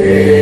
Amén.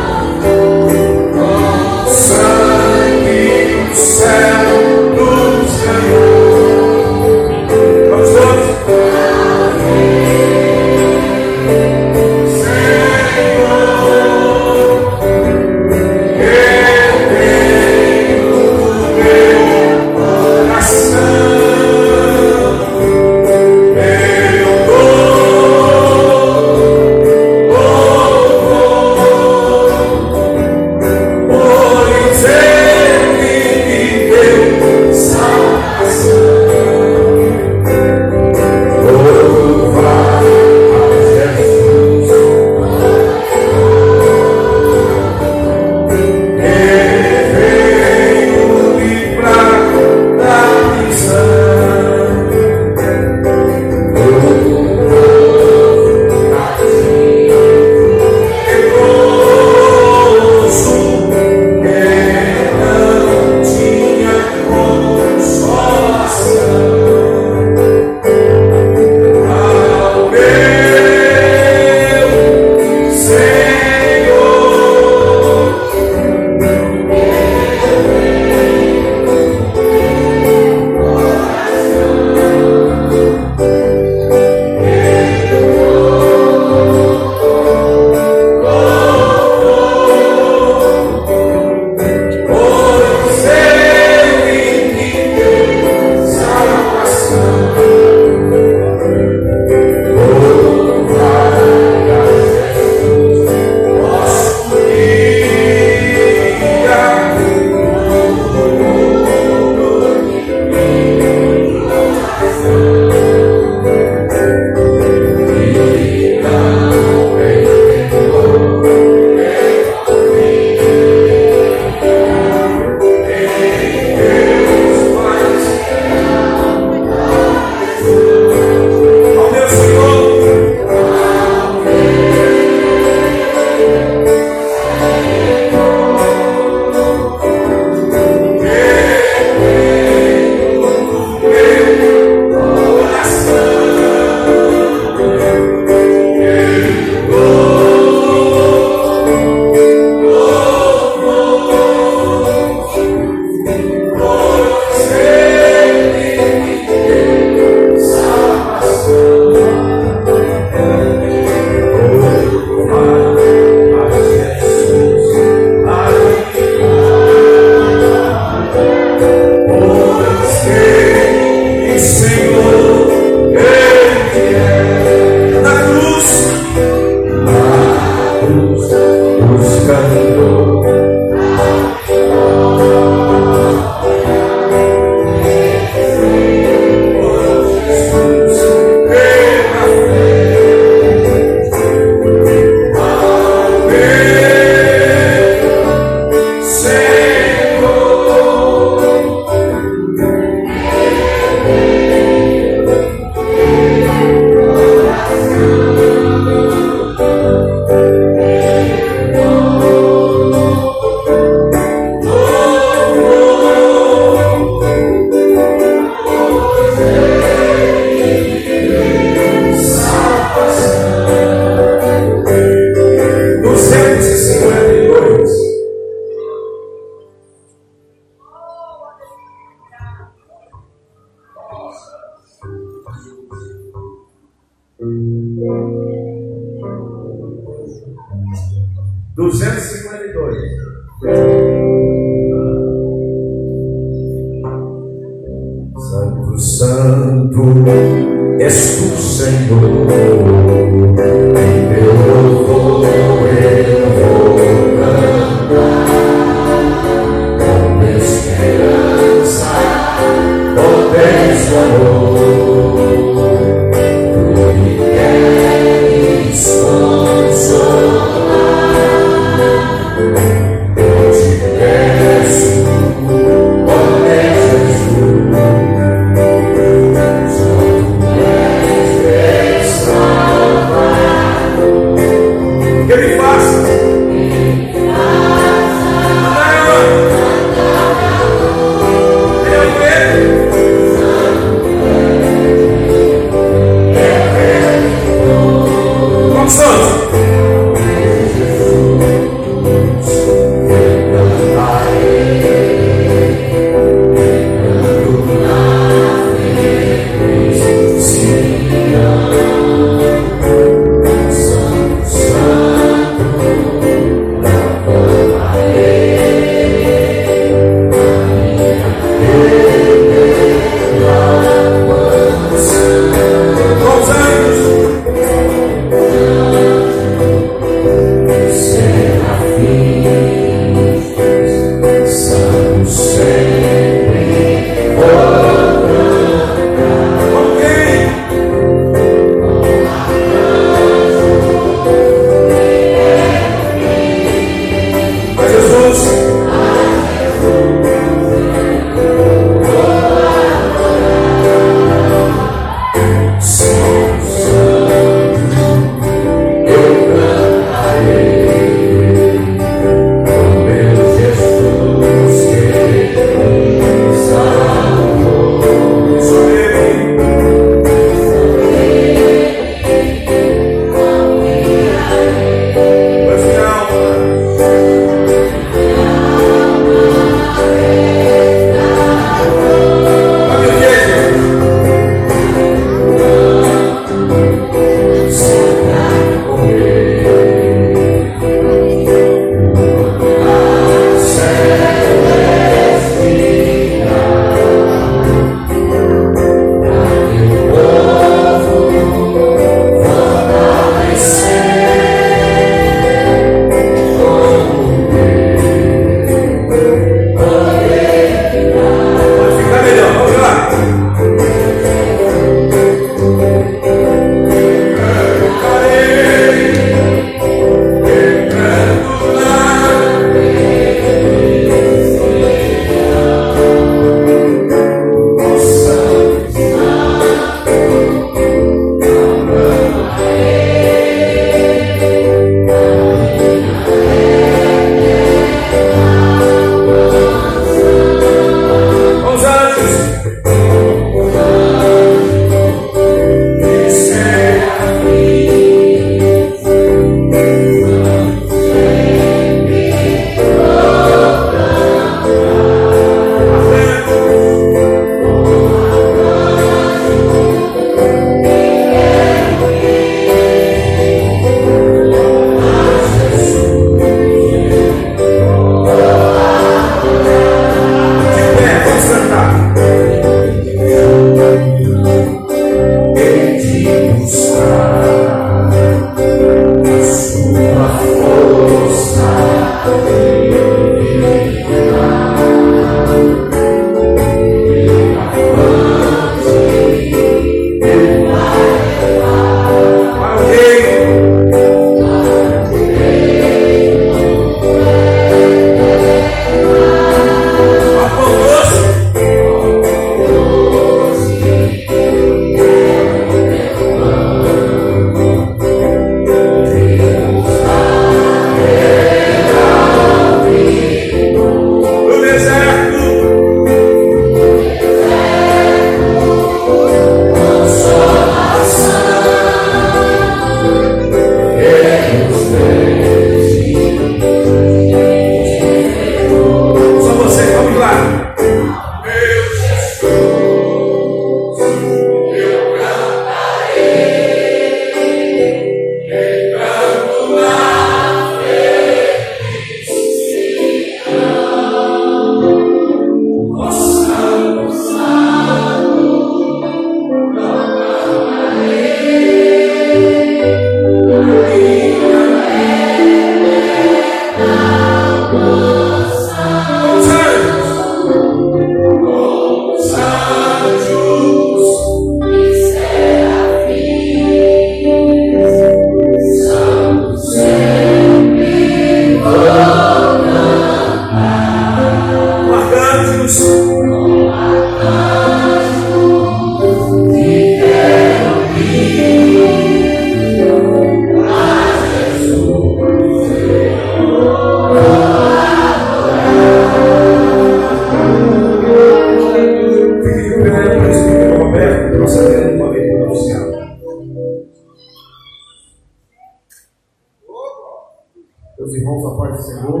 Meus irmãos, a paz do Senhor.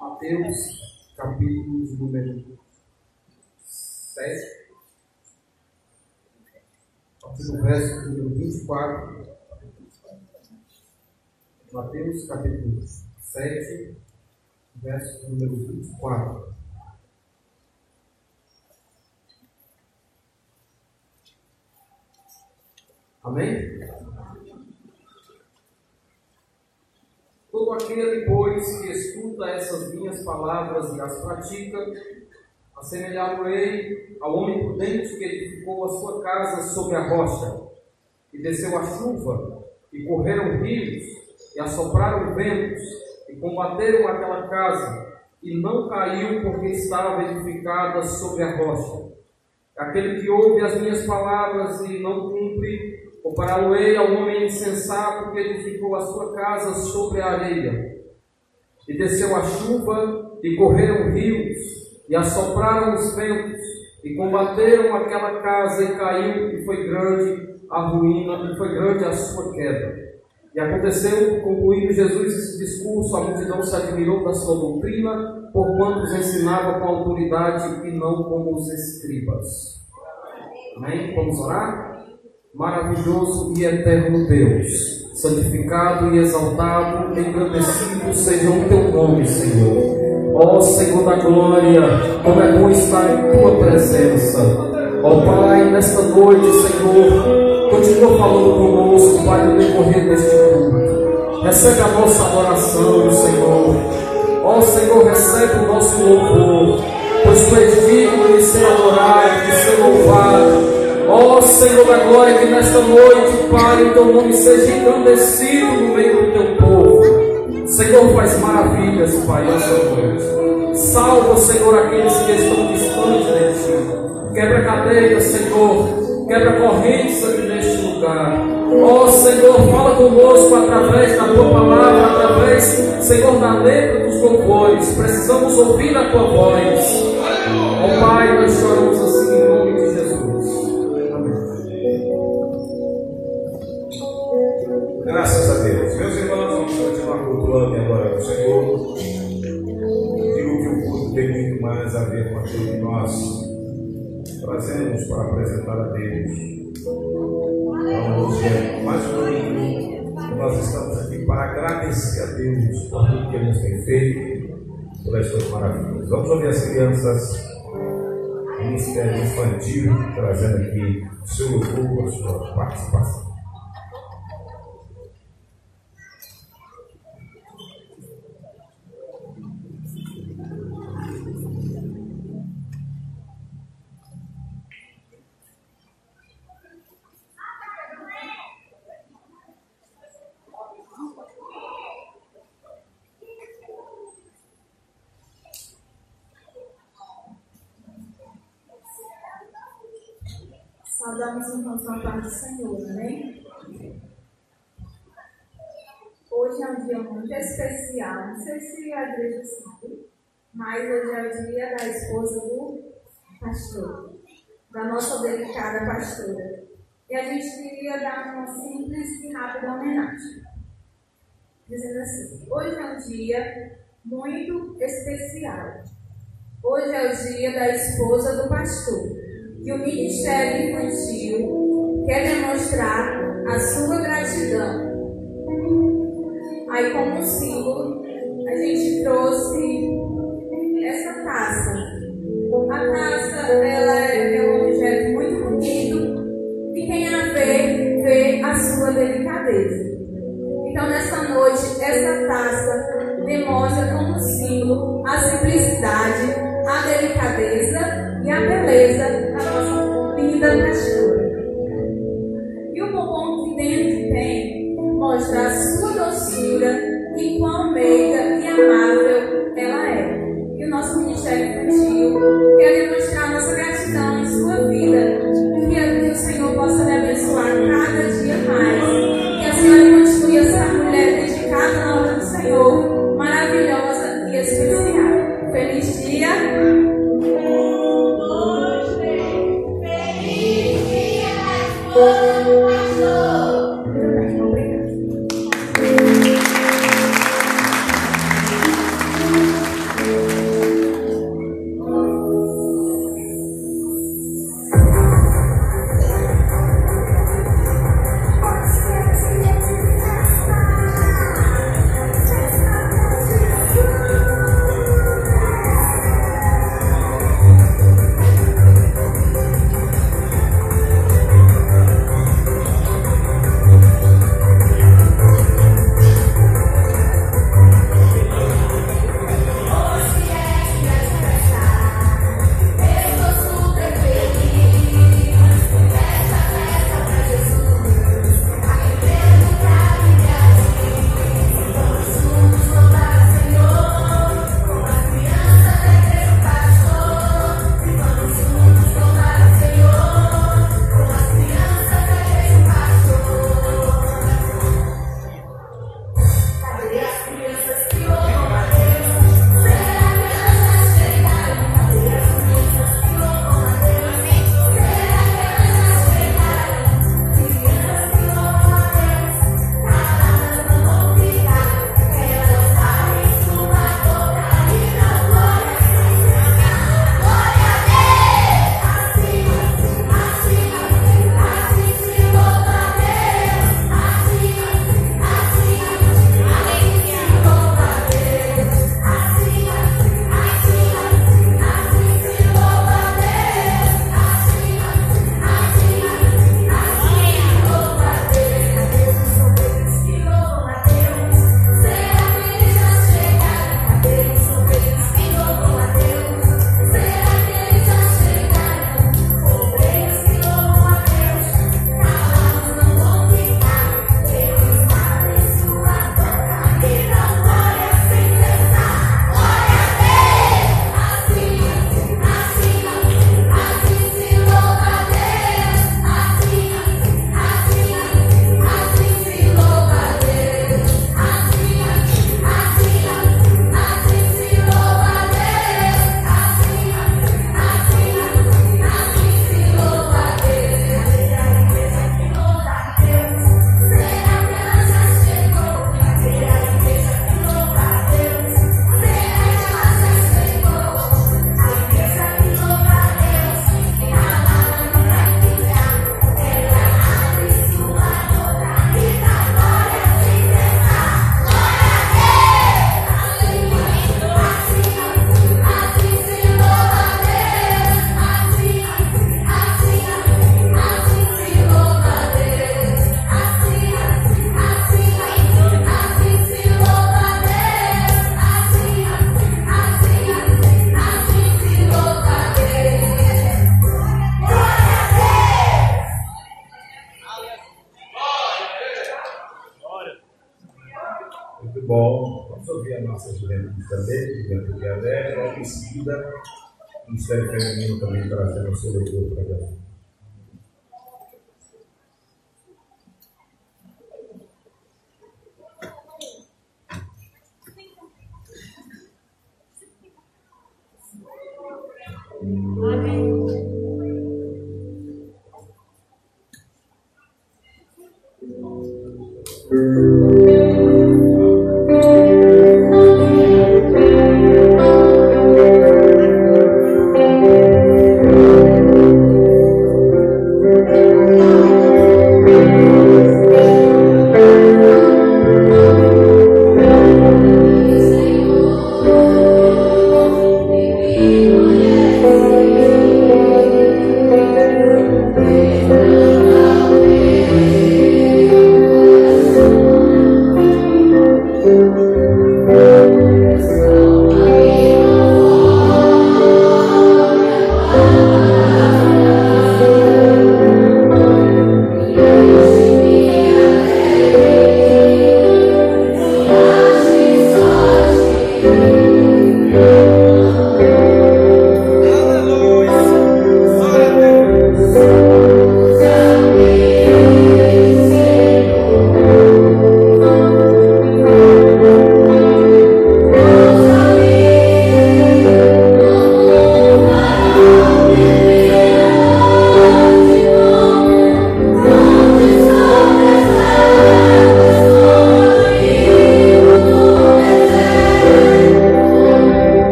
Mateus, capítulo número 7. A partir do verso número 24. Mateus, capítulo 7, verso número 24. Amém? Todo aquele, pois, que escuta essas minhas palavras e as pratica, assemelhá-lo-ei ao homem prudente que edificou a sua casa sobre a rocha, e desceu a chuva, e correram rios, e assopraram ventos, e combateram aquela casa, e não caiu porque estava edificada sobre a rocha. Aquele que ouve as minhas palavras e não cumpre, Compará-lo-ei ao homem insensato que edificou a sua casa sobre a areia. E desceu a chuva, e correram rios, e assopraram os ventos, e combateram aquela casa, e caiu, e foi grande a ruína, e foi grande a sua queda. E aconteceu, concluindo Jesus esse discurso, a multidão se admirou da sua doutrina, porquanto os ensinava com autoridade e não como os escribas. Amém? Vamos orar? Maravilhoso e eterno Deus, santificado e exaltado, engrandecido seja o teu nome, Senhor. Ó oh, Senhor da glória, como é bom estar em tua presença. Ó oh, Pai, nesta noite, Senhor, continua falando conosco, Pai, no decorrer deste culto. Recebe a nossa adoração, Senhor. Ó oh, Senhor, recebe o nosso louvor, pois tu és digno de ser adorado, de ser louvado. Ó oh, Senhor da glória, que nesta noite, Pai, o teu nome seja engrandecido no meio do teu povo. Senhor, faz maravilhas, Pai, nesta noite. Salva, Senhor, aqueles que estão distantes de ti. Quebra cadeias, Senhor. Quebra correntes aqui neste lugar. Ó oh, Senhor, fala conosco através da tua palavra, através, Senhor, da letra dos louvores. Precisamos ouvir a tua voz. Ó oh, Pai, nós choramos assim trazemos para apresentar a Deus. Então, hoje é mais um domingo. Nós estamos aqui para agradecer a Deus por tudo que Ele nos tem feito, por estas maravilhas. Vamos ouvir as crianças Ministério Infantil trazendo aqui o seu louvor, a sua participação. Saudamos irmãos na paz do Senhor, amém? Hoje é um dia muito especial, não sei se a igreja sabe, mas hoje é o dia da esposa do pastor, da nossa delicada pastora. E a gente queria dar uma simples e rápida homenagem. Dizendo assim: hoje é um dia muito especial. Hoje é o dia da esposa do pastor que o Ministério Infantil quer demonstrar a sua gratidão. Aí, como símbolo, a gente trouxe essa taça. A taça, ela é, é um objeto muito bonito e quem a vê, vê a sua delicadeza. Então, nessa noite, essa taça demonstra como símbolo a simplicidade, a delicadeza e a beleza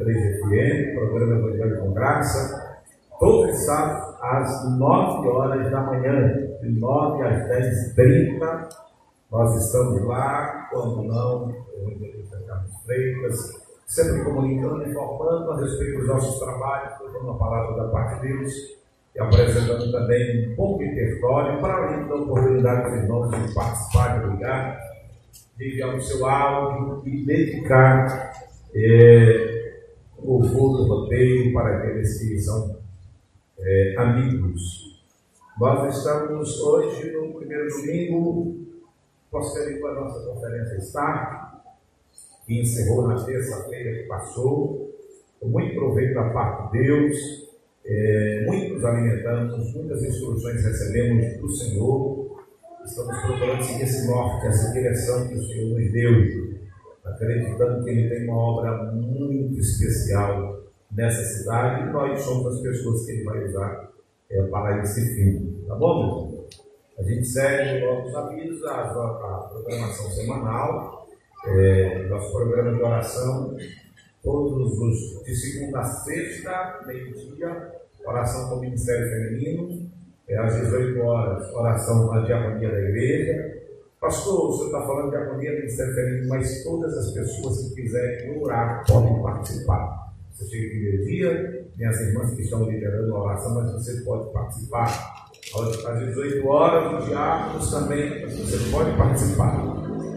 96.3 FM, programa Evangelho com Graça, todo sábado às 9 horas da manhã, de 9 às 10h30, nós estamos lá, quando não, evangelista Carlos Freitas, sempre comunicando, informando a respeito dos nossos trabalhos, levando a palavra da parte de Deus e apresentando também um pouco de território para além da oportunidade dos irmãos de participar, de ligar, de enviar o seu áudio e dedicar é, louvor do roteiro para aqueles que são é, amigos. Nós estamos hoje no primeiro domingo, prosseguindo a nossa conferência Start, que encerrou na terça-feira que passou, com muito proveito da parte de Deus, é, muitos alimentamos, muitas instruções recebemos do Senhor, estamos procurando seguir esse norte, essa direção que o Senhor nos deu, acreditando que Ele tem uma obra muito especial nessa cidade e nós somos as pessoas que Ele vai usar é, para esse fim. Tá bom, meu? A gente segue logo os avisos, a, a programação semanal é, nosso programa de oração, todos os de segunda a sexta, meio-dia, oração com o Ministério Feminino, é, às 18 horas, oração com a diaconia da igreja. Pastor, senhor está falando de diaconia do Ministério Feminino, mas todas as pessoas que quiserem orar podem participar. Você chega de meio-dia, tem as irmãs que estão liderando a oração, mas você pode participar. Às 18 horas, os diáconos também, você pode participar.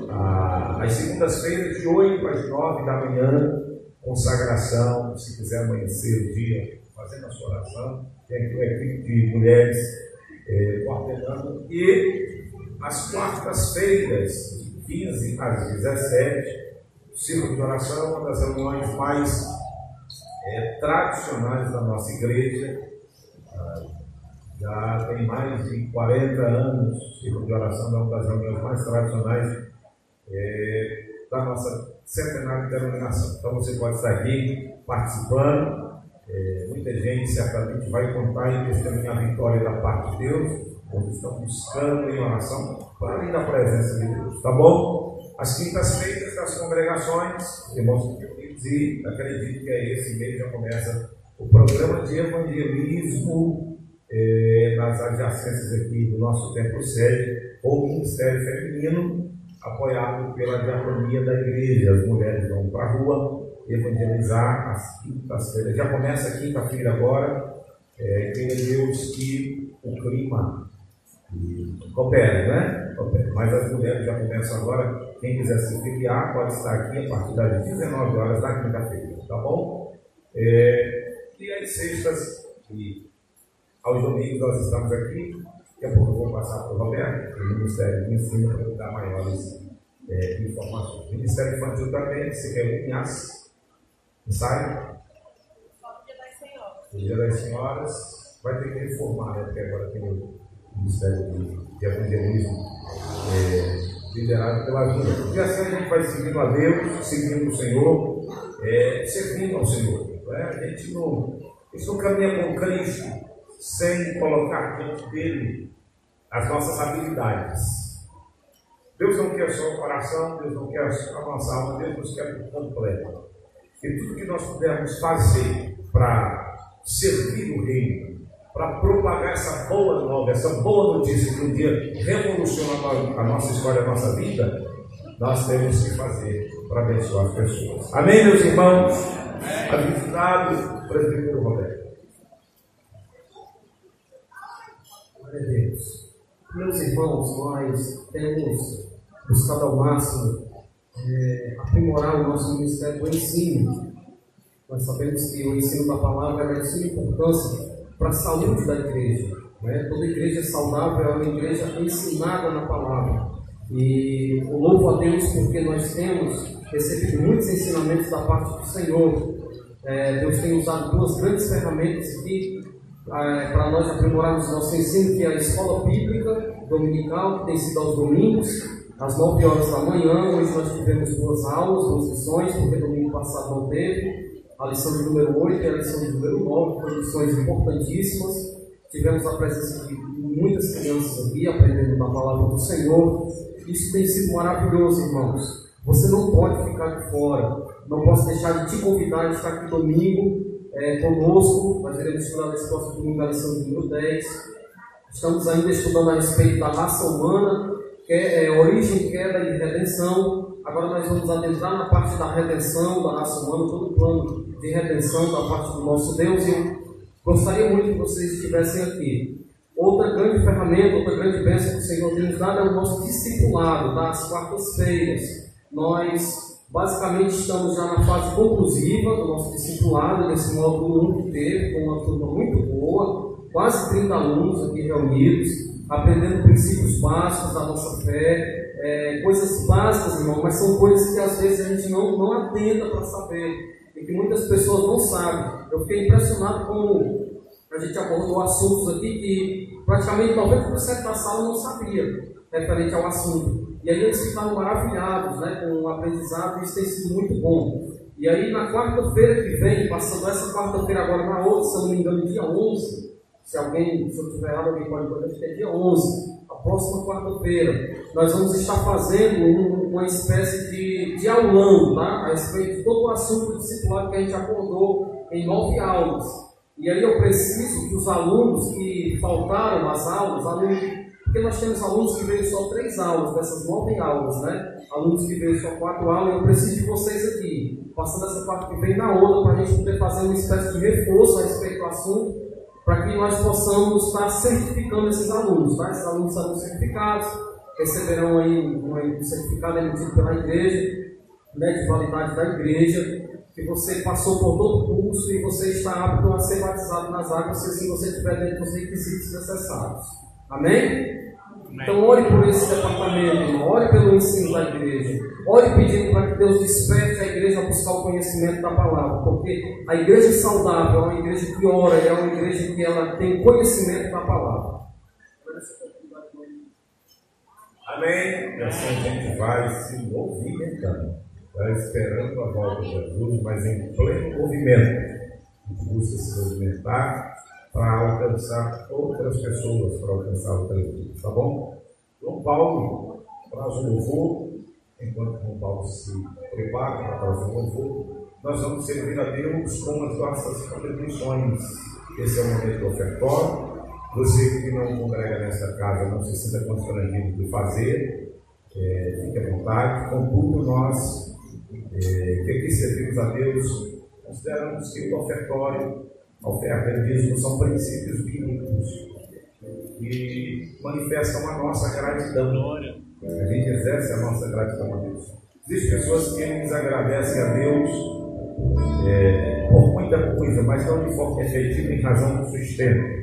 Ah, às segundas-feiras, de 8 às 9 da manhã, consagração, se quiser amanhecer o dia fazendo a sua oração, tem aqui uma equipe de mulheres é, coordenando, e às quartas-feiras, de 15 às 17, o Círculo de Oração é uma das reuniões mais é, tradicionais da nossa igreja. Ah, já tem mais de 40 anos, o Círculo de Oração é uma das reuniões mais tradicionais é, da nossa centenária de denominação. Então você pode estar aqui participando. É, muita gente certamente vai contar e testemunhar a vitória da parte de Deus, quando estão buscando em oração para além da presença de Deus. Tá bom? As quintas-feiras das congregações, irmãos e acredito que é esse mês já começa o programa de evangelismo é, nas adjacências aqui do nosso templo sede, ou Ministério Feminino, apoiado pela diaconia da igreja. As mulheres vão para a rua evangelizar às quintas-feiras. Já começa quinta-feira agora. É, Deus que o clima coopera, né? Coopera. Mas as mulheres já começam agora. Quem quiser se filiar pode estar aqui a partir das 19 horas da quinta-feira, tá bom? É, e às sextas e aos domingos nós estamos aqui Daqui a pouco eu vou passar para o Roberto, o Ministério do Ensino, para dar maiores é, informações. O Ministério Infantil também, se quer o INHAS, ensaio. O Dia das Senhoras vai ter que reformar, né? Porque agora tem o Ministério de, Evangelismo é, liderado pela vida. E assim a gente vai seguindo a Deus, seguindo o Senhor, é, servindo ao Senhor. Né? A gente não, a não caminha com Cristo sem colocar diante dele as nossas habilidades. Deus não quer só o coração, Deus não quer só a nossa Deus nos quer completo. E tudo que nós pudermos fazer para servir o reino, para propagar essa boa nova, essa boa notícia que um dia revoluciona a nossa história, a nossa vida, nós temos que fazer para abençoar as pessoas. Amém, meus irmãos? Avisado, presbítero Roberto. Glória a Deus. Meus irmãos, nós temos buscado ao máximo é, aprimorar o nosso ministério do ensino. Nós sabemos que o ensino da palavra é de suma importância para a saúde da igreja. Né? Toda igreja saudável é uma igreja ensinada na palavra. E louvo a Deus porque nós temos recebido muitos ensinamentos da parte do Senhor. É, Deus tem usado duas grandes ferramentas aqui é, para nós aprimorarmos nosso ensino, que é a escola bíblica dominical, que tem sido aos domingos, às 9 horas da manhã. Hoje nós tivemos duas aulas, duas lições, porque domingo passado não teve. A lição de número 8 e a lição de número 9 foram lições importantíssimas. Tivemos a presença de muitas crianças aqui aprendendo da palavra do Senhor. Isso tem sido maravilhoso, irmãos. Você não pode ficar de fora. Não posso deixar de te convidar a estar aqui domingo é, conosco. Nós iremos estudar nesse próximo domingo a lição de número 10. Estamos ainda estudando a respeito da raça humana, que é, é origem, queda e redenção. Agora nós vamos adentrar na parte da redenção da raça humana, todo o plano de redenção da parte do nosso Deus. E eu gostaria muito que vocês estivessem aqui. Outra grande ferramenta, outra grande bênção que o Senhor tem nos dado é o nosso discipulado das quartas-feiras. Nós basicamente estamos já na fase conclusiva do nosso discipulado, desse módulo 1 que teve, com uma turma muito boa, quase 30 alunos aqui reunidos, aprendendo princípios básicos da nossa fé, é, coisas básicas, irmão, mas são coisas que às vezes a gente não, não atenta para saber e que muitas pessoas não sabem. Eu fiquei impressionado com a gente abordou assuntos aqui que praticamente 90% da sala não sabia referente ao assunto. E aí eles ficaram maravilhados né, com o aprendizado e isso tem sido muito bom. E aí na quarta-feira que vem, passando essa quarta-feira agora na outra, se eu não me engano, dia 11, se alguém, se eu tiver errado, alguém pode dizer que é dia 11, a próxima quarta-feira, nós vamos estar fazendo um, uma espécie de, de aulão, tá? A respeito de todo o assunto discipulado que a gente acordou em nove aulas. E aí eu preciso que os alunos que faltaram as aulas, alunos, porque nós temos alunos que veio só três aulas, dessas nove aulas, né? Alunos que veio só quatro aulas, eu preciso de vocês aqui, passando essa parte que vem na outra, para a gente poder fazer uma espécie de reforço a respeito do assunto, para que nós possamos estar certificando esses alunos, tá? Esses alunos serão certificados, receberão aí um certificado emitido pela igreja, né, de validade da igreja, que você passou por todo o curso e você está apto a ser batizado nas águas se assim você tiver dentro dos requisitos necessários. Amém? Então ore por esse departamento, ore pelo ensino da igreja. Ore pedindo para que Deus desperte a igreja a buscar o conhecimento da palavra. Porque a igreja saudável é uma igreja que ora, é uma igreja que ela tem conhecimento da palavra. Amém? E assim a gente vai se movimentando está esperando a volta de Jesus, mas em pleno movimento. Busca se movimentar para alcançar outras pessoas, para alcançar outras vidas, tá bom? João Paulo traz o louvor, enquanto João Paulo se prepara para trazer o louvor, nós vamos servir a Deus com as nossas contribuições. Esse é o momento ofertório. Você que não congrega nessa casa, não se sinta constrangido de fazer, é, fique à vontade. Contudo, nós é, que aqui servimos a Deus, consideramos que o ofertório, a oferta e dízimo são princípios bíblicos que manifestam a nossa gratidão. A gente exerce a nossa gratidão a Deus. Existem pessoas que nos agradecem a Deus é, por muita coisa, mas não de forma efetiva em razão do sustento.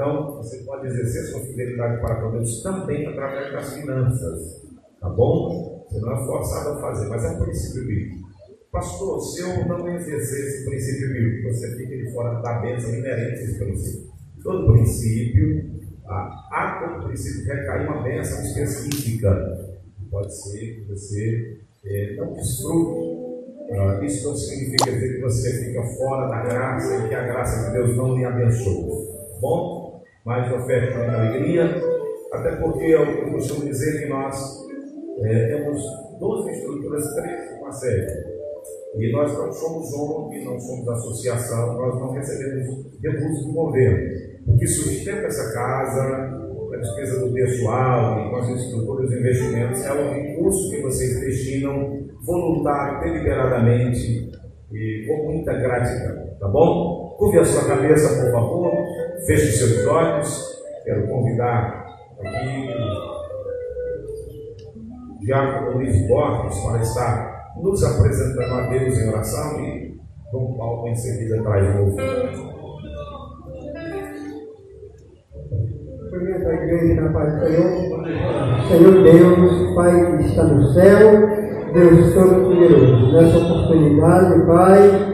Então, você pode exercer sua fidelidade para Deus também através das finanças, tá bom? Você não é forçado a fazer, mas é um princípio bíblico. Pastor, se eu não exercer esse princípio bíblico, você fica de fora da bênção inerente a esse princípio. Todo princípio, ah, há como princípio recair uma bênção específica. Pode ser que você é, não desfrute. Ah, isso não significa dizer que você fica fora da graça e que a graça de Deus não lhe abençoa. Bom, mas oferta com alegria Até porque eu costumo dizer nós é, temos duas estruturas, três com a sede. E nós não somos ONG, não somos associação, nós não recebemos recursos do governo. O que sustenta essa casa, a despesa do pessoal e com as estruturas investimentos é o recurso que vocês destinam voluntário, deliberadamente e com muita gratidão. Tá bom? Curve a sua cabeça, por favor, feche seus olhos. Quero convidar aqui o Diácono Luiz Borges para estar nos apresentando a Deus em oração e Dom Paulo em seguida traz o ouvinte. Cumprimento a igreja na paz do Senhor. Senhor Deus, Pai que está no céu, Deus Todo-Poderoso, nessa oportunidade, Pai,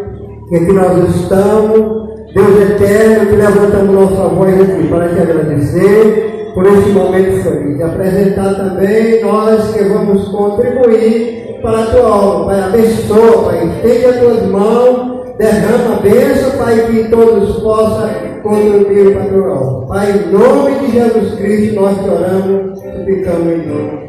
que aqui nós estamos, Deus eterno, que levantamos nossa voz aqui para te agradecer por esse momento feliz. E apresentar também nós que vamos contribuir para a tua obra, Pai. Abençoa, Pai. Estende as tuas mãos, derrama a bênção, Pai, que todos possam contribuir para a tua obra. Pai, em nome de Jesus Cristo, nós te oramos, suplicamos em nome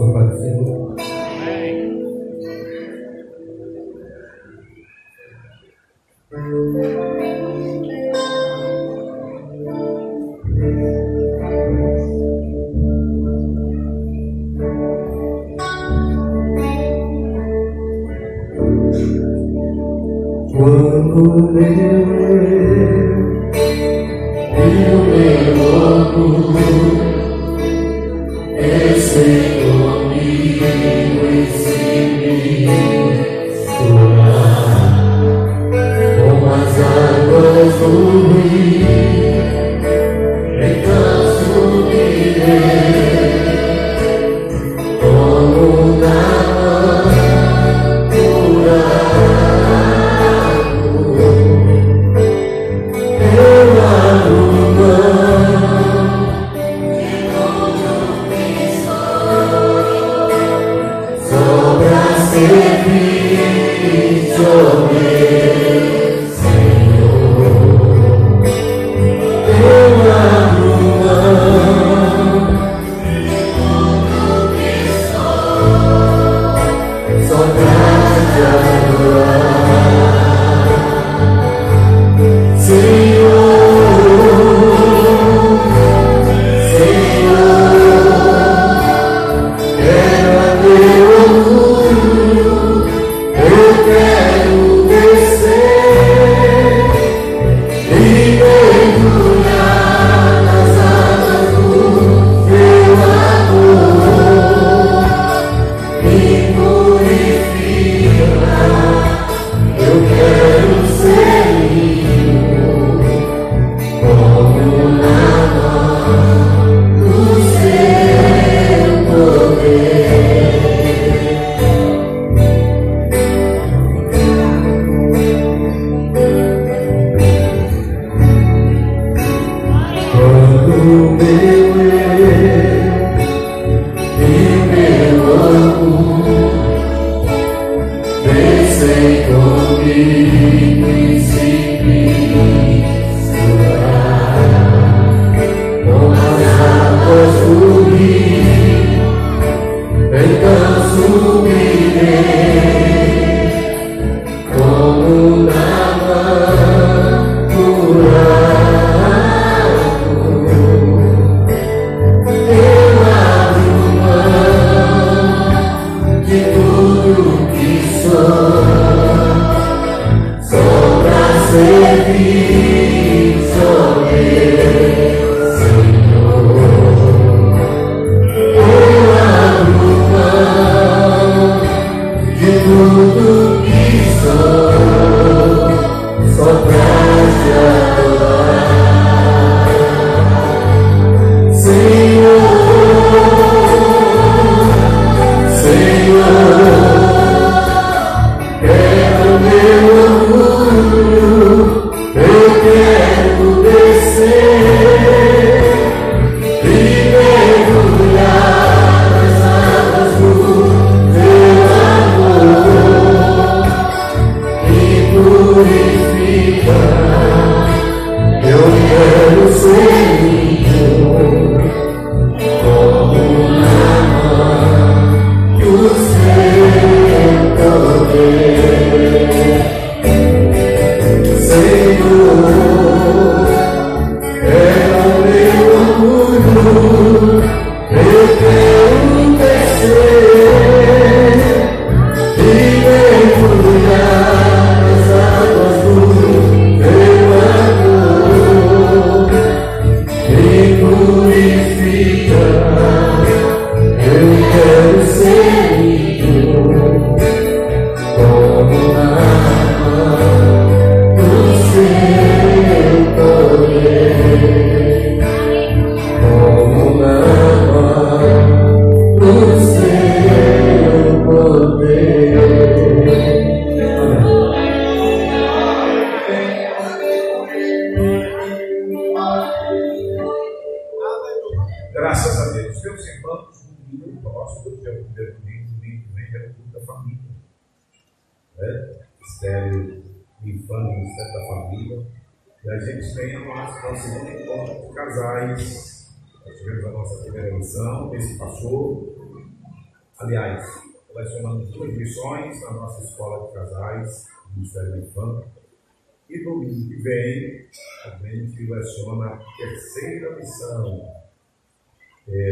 sua paz do Senhor. Quando meu eu, meu amor esse comigo ensine chorar com as águas do rio,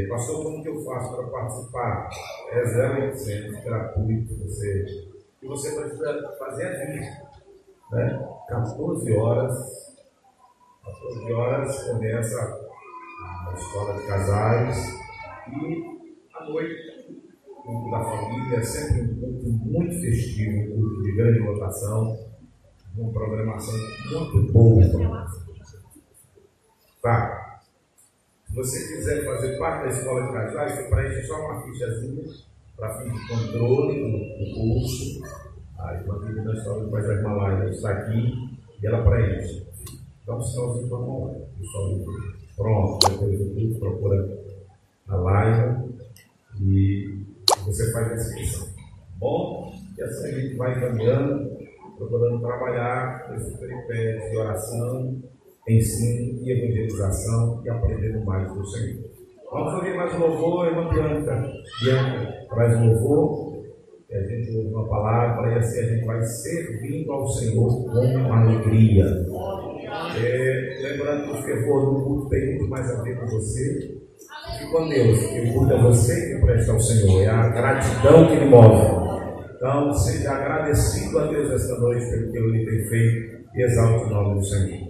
pastor, como que eu faço para participar? É 0800, gratuito, você. E você precisa fazer a. Né? 14 horas. 14 horas começa a escola de casais. E à noite, o culto da família, sempre um culto muito festivo, um culto de grande votação, uma programação muito boa. Tá? Se você quiser fazer parte da escola de casais, você preenche só uma fichazinha para fim de controle no, curso. A irmã Bíblia da do Pai da Himalaia está aqui e ela preenche. Um sinalzinho para a mão. Pronto, depois do curso, procura a live e você faz a inscrição. Bom? E assim a gente vai caminhando, procurando trabalhar esse peripédio de oração ensino e evangelização e aprendendo mais do Senhor. Vamos ouvir mais louvor, irmã Bianca. Bianca, traz louvor, e a gente ouve uma palavra, e assim a gente vai servindo ao Senhor com alegria. É, lembrando que o fervor do culto tem muito mais a ver com você e com Deus. Que culto é você que presta ao Senhor, é a gratidão que lhe move. Então, seja agradecido a Deus esta noite pelo que Ele tem feito e exalte o nome do Senhor.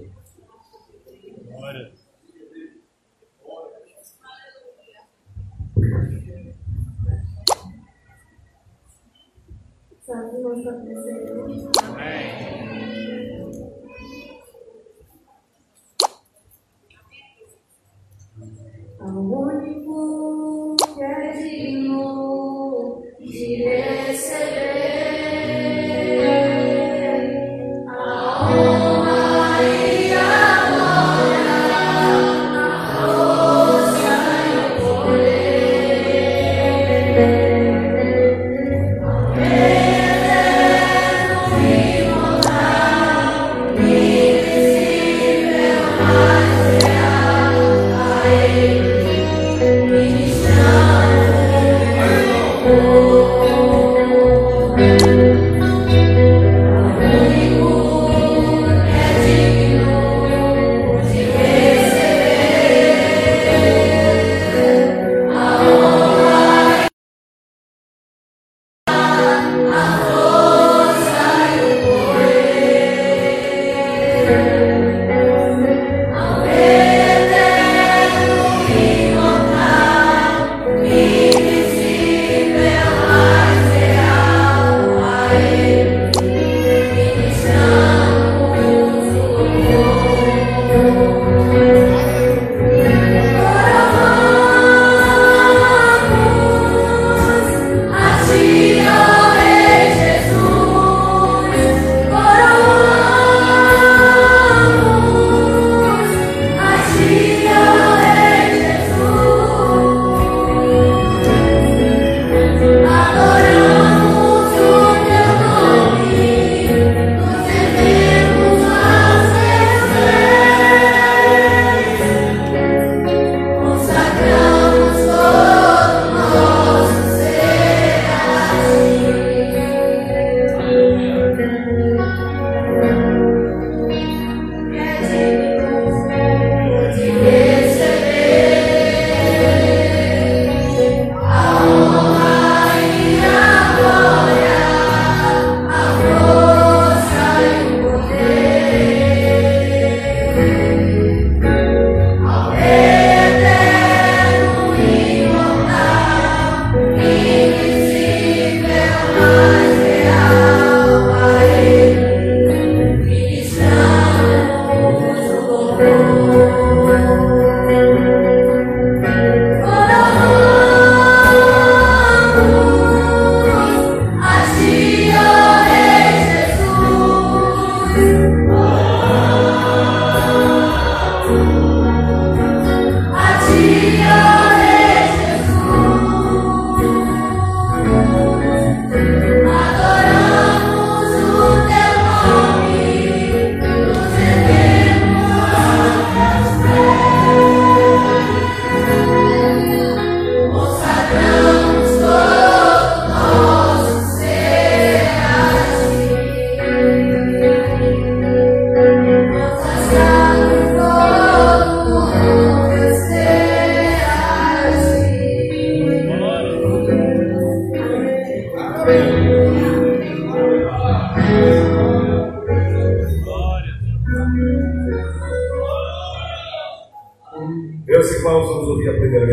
Salve nossa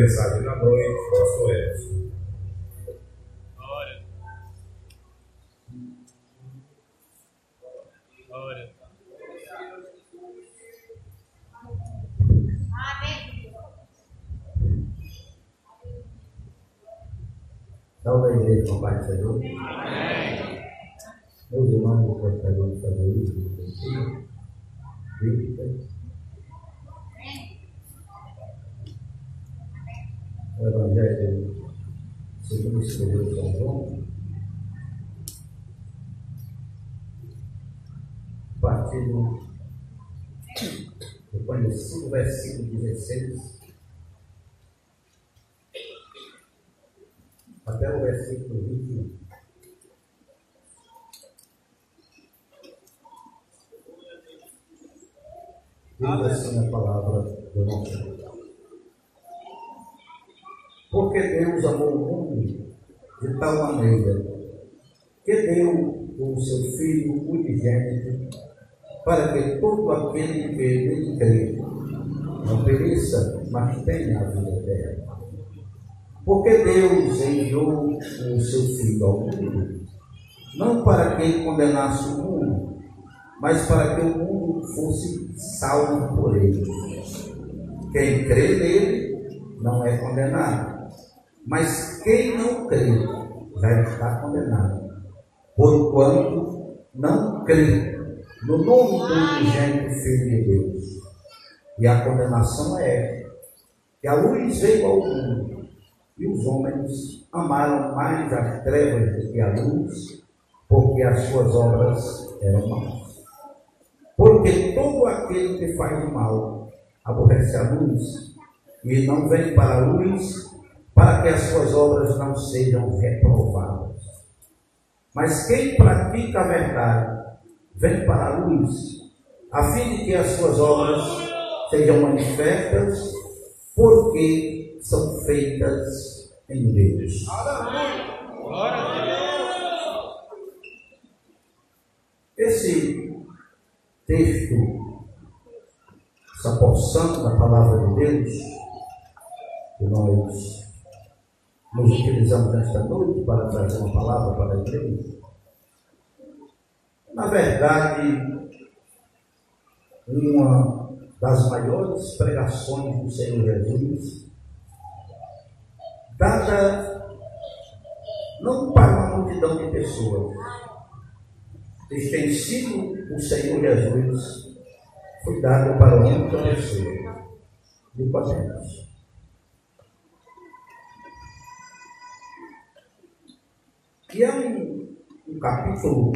ouvir a primeira mensagem da noite, pastor Edson. Glória. Glória. Salve a igreja paz do Senhor. Meus irmãos, eu gostaria de fazer isso. Bíblia. O Evangelho segundo escreveu São João. Partir do, do conhecido versículo 16 até o versículo 21. Diz assim a palavra do nosso. Porque Deus amou o mundo de tal maneira que deu o seu Filho unigênito para que todo aquele que nele crê não pereça, mas tenha a vida eterna. Porque Deus enviou o seu Filho ao mundo, não para que ele condenasse o mundo, mas para que o mundo fosse salvo por ele. Quem crê nele não é condenado, mas quem não crê já está condenado, porquanto não crê no nome do unigênito Filho de Deus. E a condenação é que a luz veio ao mundo e os homens amaram mais as trevas do que a luz, porque as suas obras eram más. Porque todo aquele que faz o mal aborrece a luz e não vem para a luz para que as suas obras não sejam reprovadas. Mas quem pratica a verdade vem para a luz, a fim de que as suas obras sejam manifestas, porque são feitas em Deus. Esse texto, essa porção da palavra de Deus, que nós nos utilizamos nesta noite para trazer uma palavra para a igreja, na verdade, uma das maiores pregações do Senhor Jesus, dada não para uma multidão de pessoas. Este ensino do Senhor Jesus foi dado para uma única pessoa, Nicodemos. E é um, um capítulo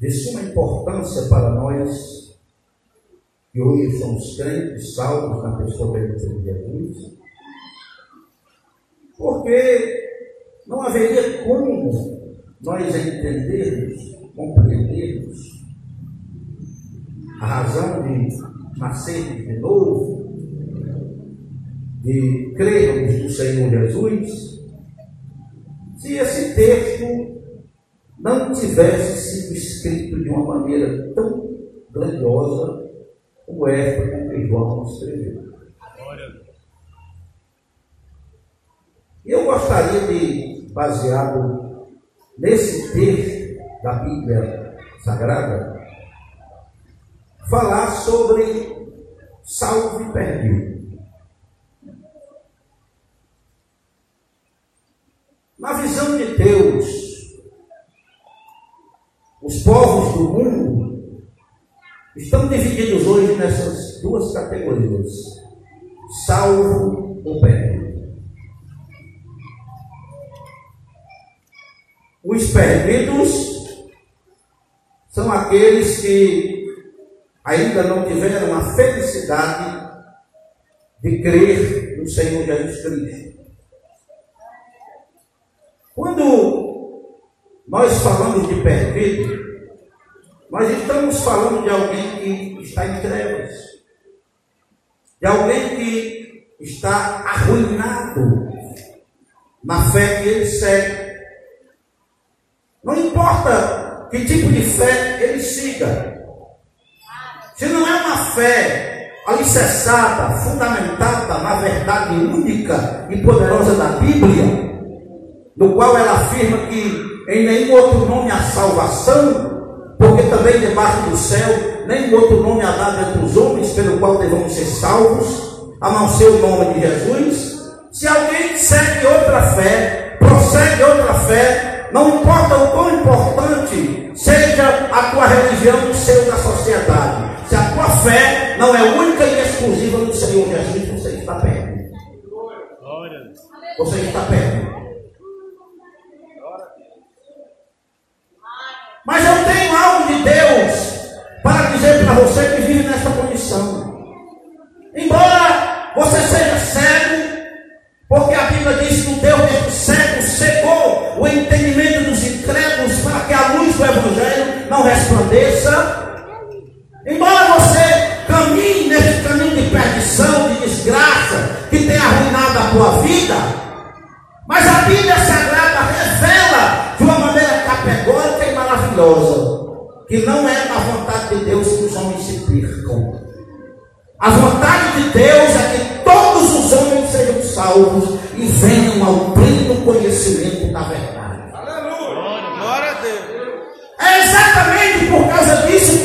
de suma importância para nós, que hoje somos crentes, salvos na pessoa de Jesus, porque não haveria como nós entendermos, compreendermos a razão de nascer de novo, de crermos no Senhor Jesus, se esse texto não tivesse sido escrito de uma maneira tão grandiosa como esta com que João escreveu. Eu gostaria de, baseado nesse texto da Bíblia Sagrada, falar sobre salvo e perdido. Na visão de Deus, os povos do mundo estão divididos hoje nessas duas categorias: salvo ou perdido. Os perdidos são aqueles que ainda não tiveram a felicidade de crer no Senhor Jesus Cristo. Quando nós falamos de perfeito, nós estamos falando de alguém que está em trevas, de alguém que está arruinado na fé que ele segue. Não importa que tipo de fé ele siga, se não é uma fé alicerçada, fundamentada na verdade única e poderosa da Bíblia, no qual ela afirma que em nenhum outro nome há salvação, porque também debaixo do céu nenhum outro nome há dado entre os homens pelo qual devemos ser salvos, a não ser o nome de Jesus. Se alguém segue outra fé, prossegue outra fé, não importa o quão importante seja a tua religião, o seu da sociedade, se a tua fé não é única e exclusiva do Senhor Jesus, você está perto. Você está perto. Mas eu tenho algo de Deus para dizer para você que vive nesta condição. Embora você seja cego, porque a Bíblia diz que o Deus é cego cegou o entendimento dos incrédulos para que a luz do Evangelho não resplandeça. Embora você caminhe nesse caminho de perdição, de desgraça, que tem arruinado a tua vida, mas a Bíblia Sagrada revela maravilhosa, que não é da vontade de Deus que os homens se percam. A vontade de Deus é que todos os homens sejam salvos e venham ao pleno conhecimento da verdade. Aleluia! Glória a Deus! É exatamente por causa disso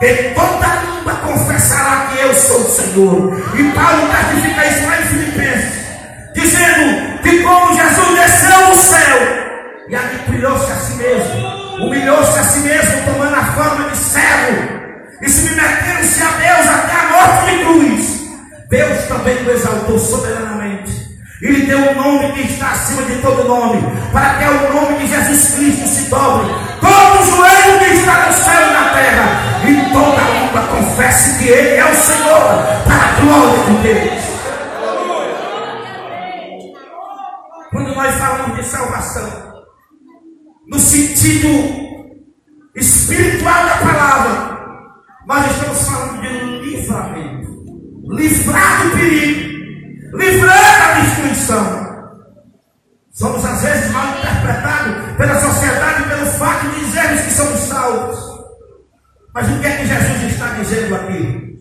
Ele toda língua confessará que eu sou o Senhor. E Paulo testifica isso lá em Filipenses, dizendo que como Jesus desceu do céu e adquiriu-se a si mesmo, humilhou-se a si mesmo, tomando a forma de servo e submetendo-se a Deus até a morte de cruz. Deus também o exaltou soberanamente. Ele deu o um nome que está acima de todo nome, para que o nome de Jesus Cristo se dobre todo o joelho que está no céu e na terra, e confesse que Ele é o Senhor, para a glória de Deus. Quando nós falamos de salvação, no sentido espiritual da palavra, nós estamos falando de livramento livrar do perigo, livrar da destruição. Somos às vezes mal interpretados pela sociedade pelo fato de dizermos que somos salvos. Mas o que é que Jesus está dizendo aqui?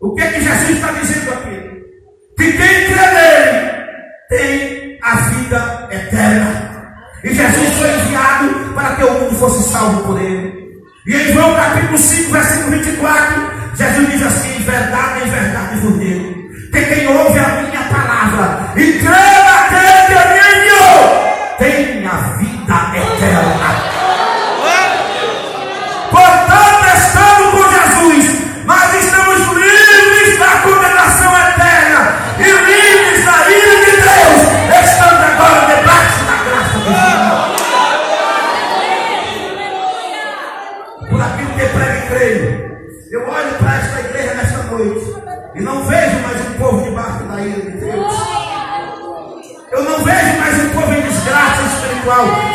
O que é que Jesus está dizendo aqui? Que quem crê nele tem a vida eterna. E Jesus foi enviado para que o mundo fosse salvo por ele. E em João capítulo 5, versículo 24, Jesus diz assim: Verdade em verdade do meu. que quem ouve a minha palavra e crê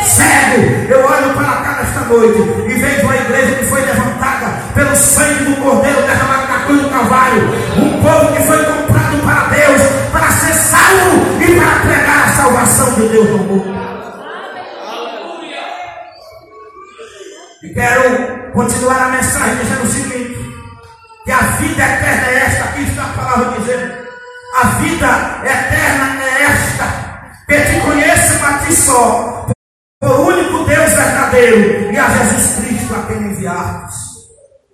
cego. Eu olho para cá nesta noite e vejo uma igreja que foi levantada pelo sangue do Cordeiro derramado na cruz do Calvário. Um povo que foi comprado para Deus, para ser salvo e para pregar a salvação de Deus no mundo. E quero continuar a mensagem dizendo o seguinte: que a vida eterna é esta, aqui está a palavra dizendo. A vida eterna é esta, que te conheço a ti só, Deus e a Jesus Cristo a quem.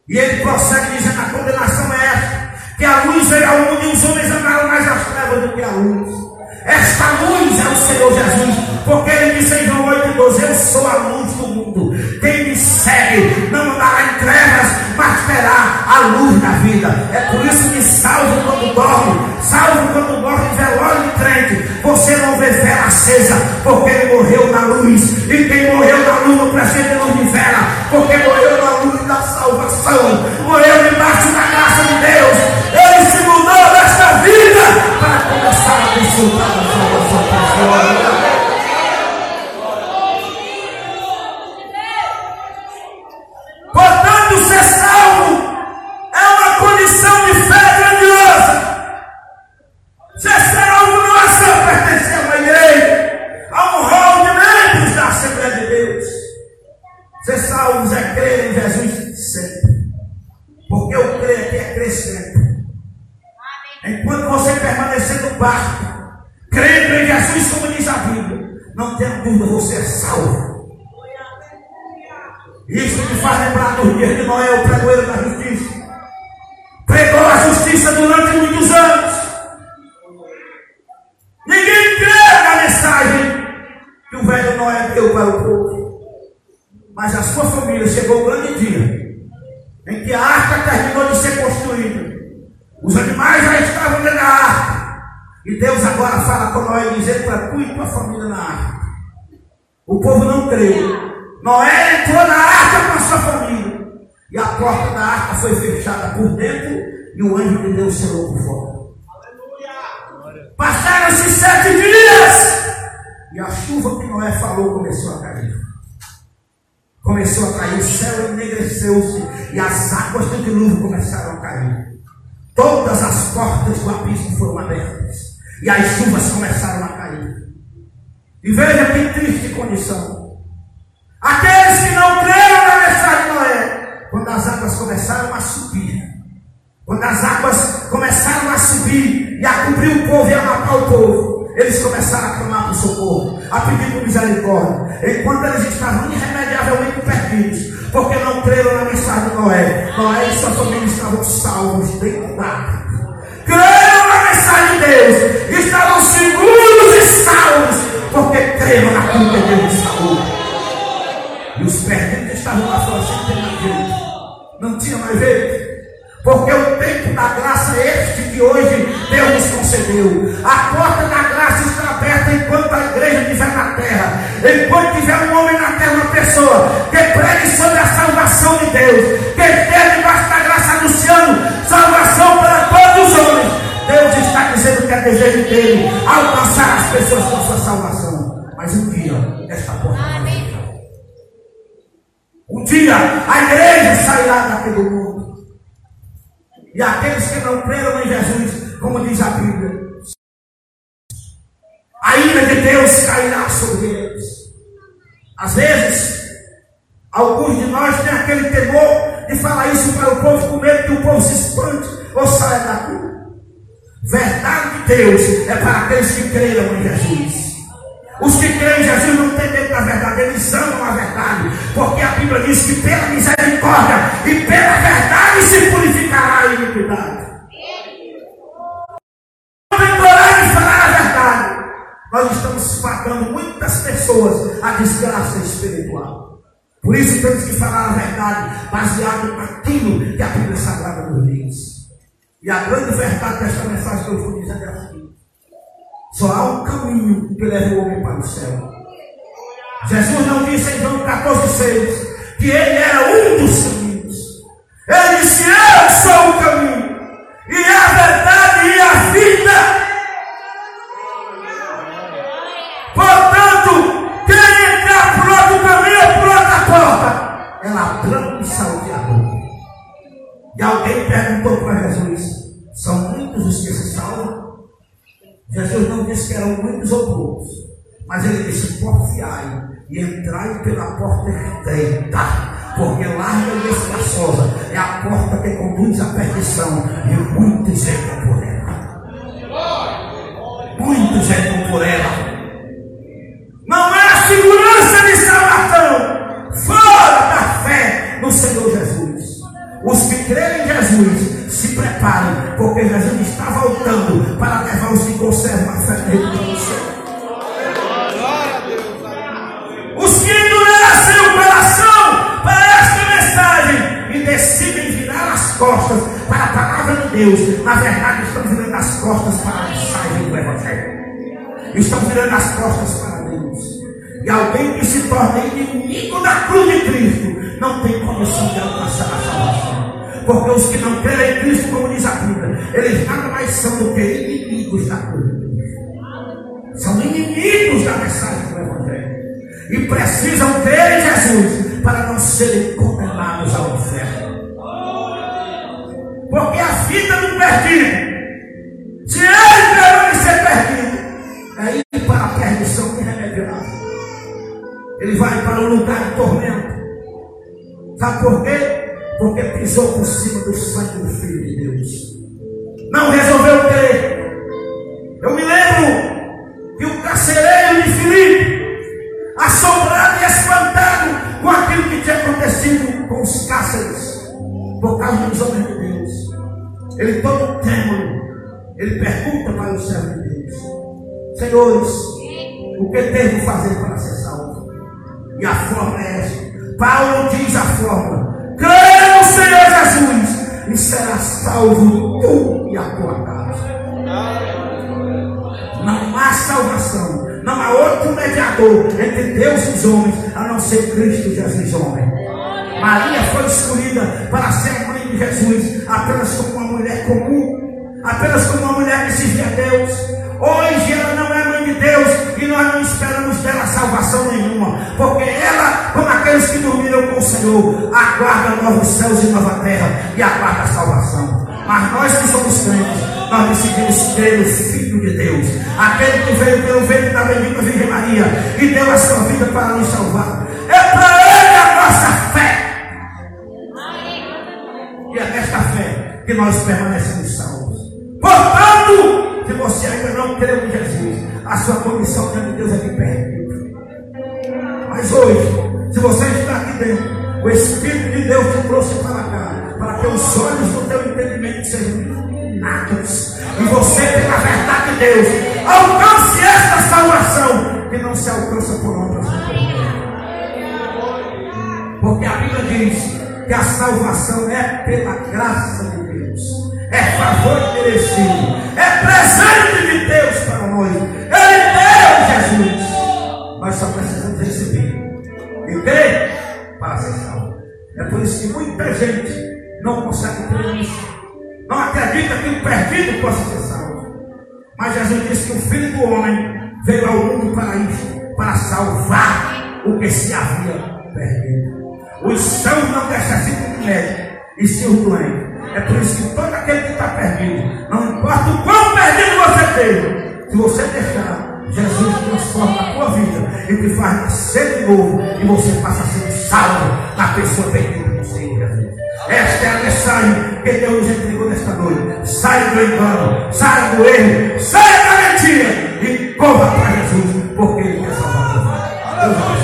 E ele prossegue dizendo: a condenação é esta, que a luz é veio ao mundo e os homens amaram mais as trevas do que a luz. Esta luz é o Senhor Jesus, porque ele disse em João 8,12: Eu sou a luz do mundo. Quem segue, não andará em trevas, mas terá a luz da vida. É por isso que salvo quando dorme, salvo quando dorme velório e crente. Você não vê vela acesa, porque ele morreu na luz. E quem morreu na luz não precisa luz de vela, porque morreu na luz da salvação, morreu debaixo da graça de Deus. Ele se mudou desta vida para começar a abençoar. E veja que triste. Por isso temos que falar a verdade, baseado naquilo que a Bíblia Sagrada nos diz. E a grande verdade desta mensagem que eu vou dizer é assim. Só há um caminho que leva o homem para o céu. Jesus não disse em João 14,6 que ele era um dos caminhos. Ele disse: Eu sou o caminho. E a verdade. E alguém perguntou para Jesus: são muitos os que se salvam? Jesus não disse que eram muitos ou poucos, mas ele disse: porfiai e entrai pela porta estreita. Tá. Porque larga é e espaçosa é a porta que conduz à perdição, e muitos entram por ela. Muitos entram por ela. Creem em Jesus se preparem, porque Jesus está voltando para levar os que conservam a fé dele para o céu. Os que endurecem o coração para esta mensagem e decidem virar as costas para a palavra de Deus, na verdade estão virando as costas para a mensagem do Evangelho. Estão virando as costas para Deus. E alguém que se torna inimigo da cruz de Cristo não tem condição de alcançar a salvação. Porque os que não creem em Cristo, como diz a Bíblia, eles nada mais são do que inimigos da cruz. São inimigos da mensagem do Evangelho. E precisam em Jesus para não serem condenados ao inferno. Porque a vida do perdido, se ele permanecer perdido, é ir para a perdição irremediável. Ele vai para um lugar de tormento. Sabe por quê? Porque pisou por cima do sangue do Filho de Deus. Não resolveu crer. Eu me lembro que o carcereiro de Filipe, assombrado e espantado com aquilo que tinha acontecido com os cárceres, por causa dos homens de Deus. Ele todo trêmulo, ele pergunta para o servo de Deus: Senhores, o que devo fazer para ser salvo? E a forma é esta. Paulo diz a forma: no Senhor Jesus e será salvo tu e a tua casa. Não há salvação, não há outro mediador entre Deus e os homens, a não ser Cristo Jesus, homem. Maria foi escolhida para ser mãe de Jesus apenas como uma mulher comum, apenas como uma mulher que servia a Deus. Hoje ela não é mãe de Deus e nós não esperamos dela salvação nenhuma, porque ela, como aqueles que dormiram com o Senhor, aguarda novos céus e nova terra e aguarda a salvação. Mas nós que somos crentes, nós decidimos crer no Filho de Deus, aquele que veio pelo ventre da bendita Virgem Maria e deu a sua vida para nos salvar. É para Ele a nossa fé. E é nesta fé que nós permanecemos salvos. Você ainda não creu em Jesus, a sua condição diante de Deus é de perdido. Mas hoje, se você está aqui dentro, o Espírito de Deus te trouxe para cá, para que os olhos do teu entendimento sejam iluminados. E você, pela verdade de Deus, alcance esta salvação que não se alcança por obras. Porque a Bíblia diz que a salvação é pela graça de é favor merecido, é presente de Deus para nós. Ele deu Jesus. Nós só precisamos receber e crer para ser salvo. É por isso que muita gente não consegue crer nisso. Não acredita que o perdido possa ser salvo. Mas Jesus disse que o Filho do Homem veio ao mundo para isso, para salvar o que se havia perdido. Os sãos não necessitam de médico, e sim os doentes. É todo aquele que está perdido, não importa o quão perdido você esteja, se você deixar, Jesus transforma a tua vida e te faz nascer de novo, e você passa a ser salvo na pessoa perdida do Senhor Jesus. Esta é a mensagem que Deus entregou nesta noite. Sai do engano, sai do erro, sai da mentira e corra para Jesus, porque Ele quer salvar a tua vida.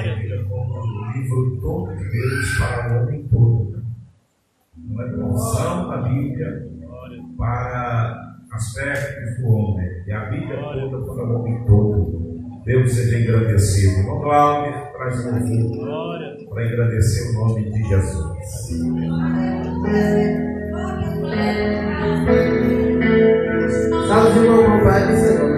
Entendida como livro todo de Deus para o homem todo. Uma devoção da Bíblia para aspectos do homem. E a Bíblia toda para o homem todo. Deus seja engrandecido. Irmão Cláudio, traz um louvor para engrandecer o nome de Jesus. Salve, irmão, Pai do Senhor.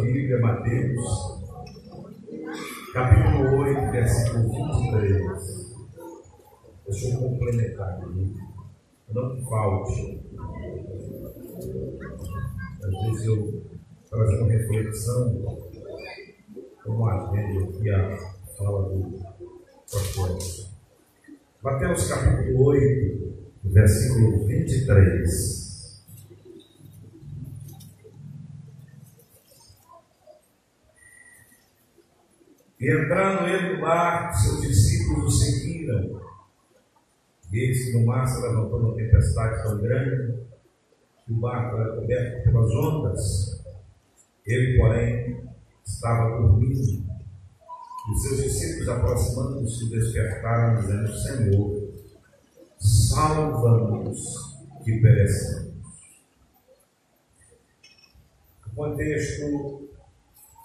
Bíblia, Mateus, capítulo 8, versículo 23. Deixa eu complementar aqui. Não falte. Às vezes eu trago uma reflexão, como a gente aqui a fala do pastor. Mateus capítulo 8, versículo 23. E entrando ele no barco, seus discípulos o seguiram. E eis que no mar se levantou uma tempestade tão grande que o barco era coberto pelas ondas. Ele, porém, estava dormindo. Os seus discípulos, aproximando-se, despertaram, dizendo: Senhor, salva-nos que perecemos. O contexto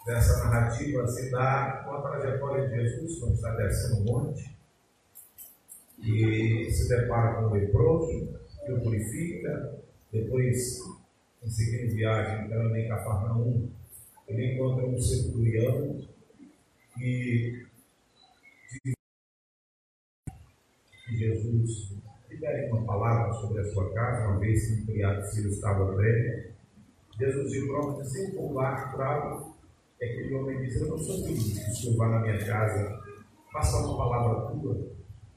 dessa narrativa se dá com a trajetória de Jesus quando está descendo o monte e se depara com o leproso, que o purifica, depois, em seguida viagem, entrando em Cafarnaum, ele encontra um centurião que Jesus libere uma palavra sobre a sua casa, uma vez que o criado filho estava velho. Jesus de pronto disse, o popular é que o homem diz, eu não sou filho que o senhor vá na minha casa, faça uma palavra tua.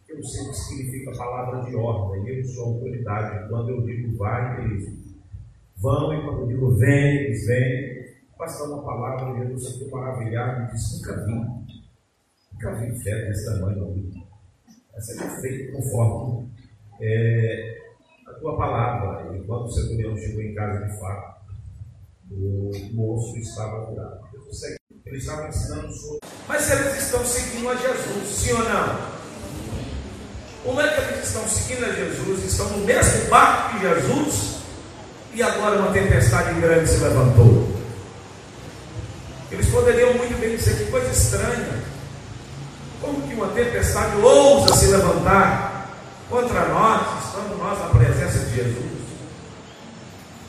Eu sei o que significa palavra de ordem, eu sou autoridade. Quando eu digo vai, eles vão, e quando eu digo vem, eles vêm. Basta uma palavra, Jesus ficou maravilhado e disse, nunca vi, nunca vi fé desse tamanho, não seja feito conforme é, a tua palavra. E quando o centurião chegou em casa de fato, o moço estava curado. Ele estava ensinando sobre. Mas eles estão seguindo a Jesus, sim ou não? Como é que eles estão seguindo a Jesus? Estão no mesmo barco que Jesus e agora uma tempestade grande se levantou. Eles poderiam muito bem dizer que coisa estranha. Como que uma tempestade ousa se levantar contra nós, estando nós na presença de Jesus?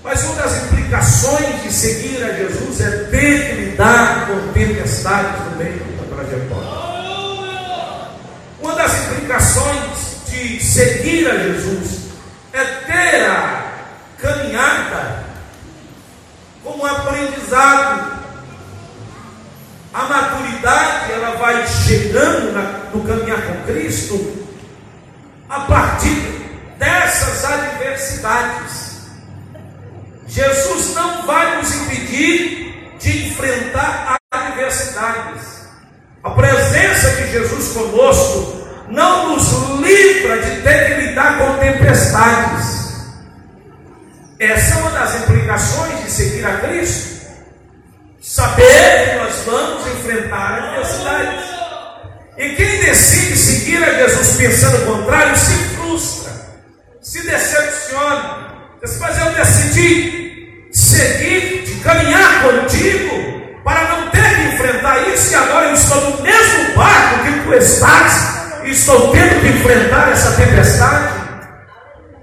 Mas uma das implicações de seguir a Jesus é ter que lidar com tempestades no meio da trajetória. Uma das implicações de seguir a Jesus é ter a caminhada como aprendizado a maturidade ela vai chegando na, no caminhar com Cristo a partir dessas adversidades. Jesus não vai nos impedir de enfrentar adversidades. A presença de Jesus conosco não nos livra de ter que lidar com tempestades. Essa é uma das implicações de seguir a Cristo. Saber que nós vamos enfrentar adversidades. E quem decide seguir a Jesus pensando o contrário se frustra, se decepciona. Mas eu decidi seguir, de caminhar contigo, para não ter que enfrentar isso, e agora eu estou no mesmo barco que tu estás, e estou tendo que enfrentar essa tempestade.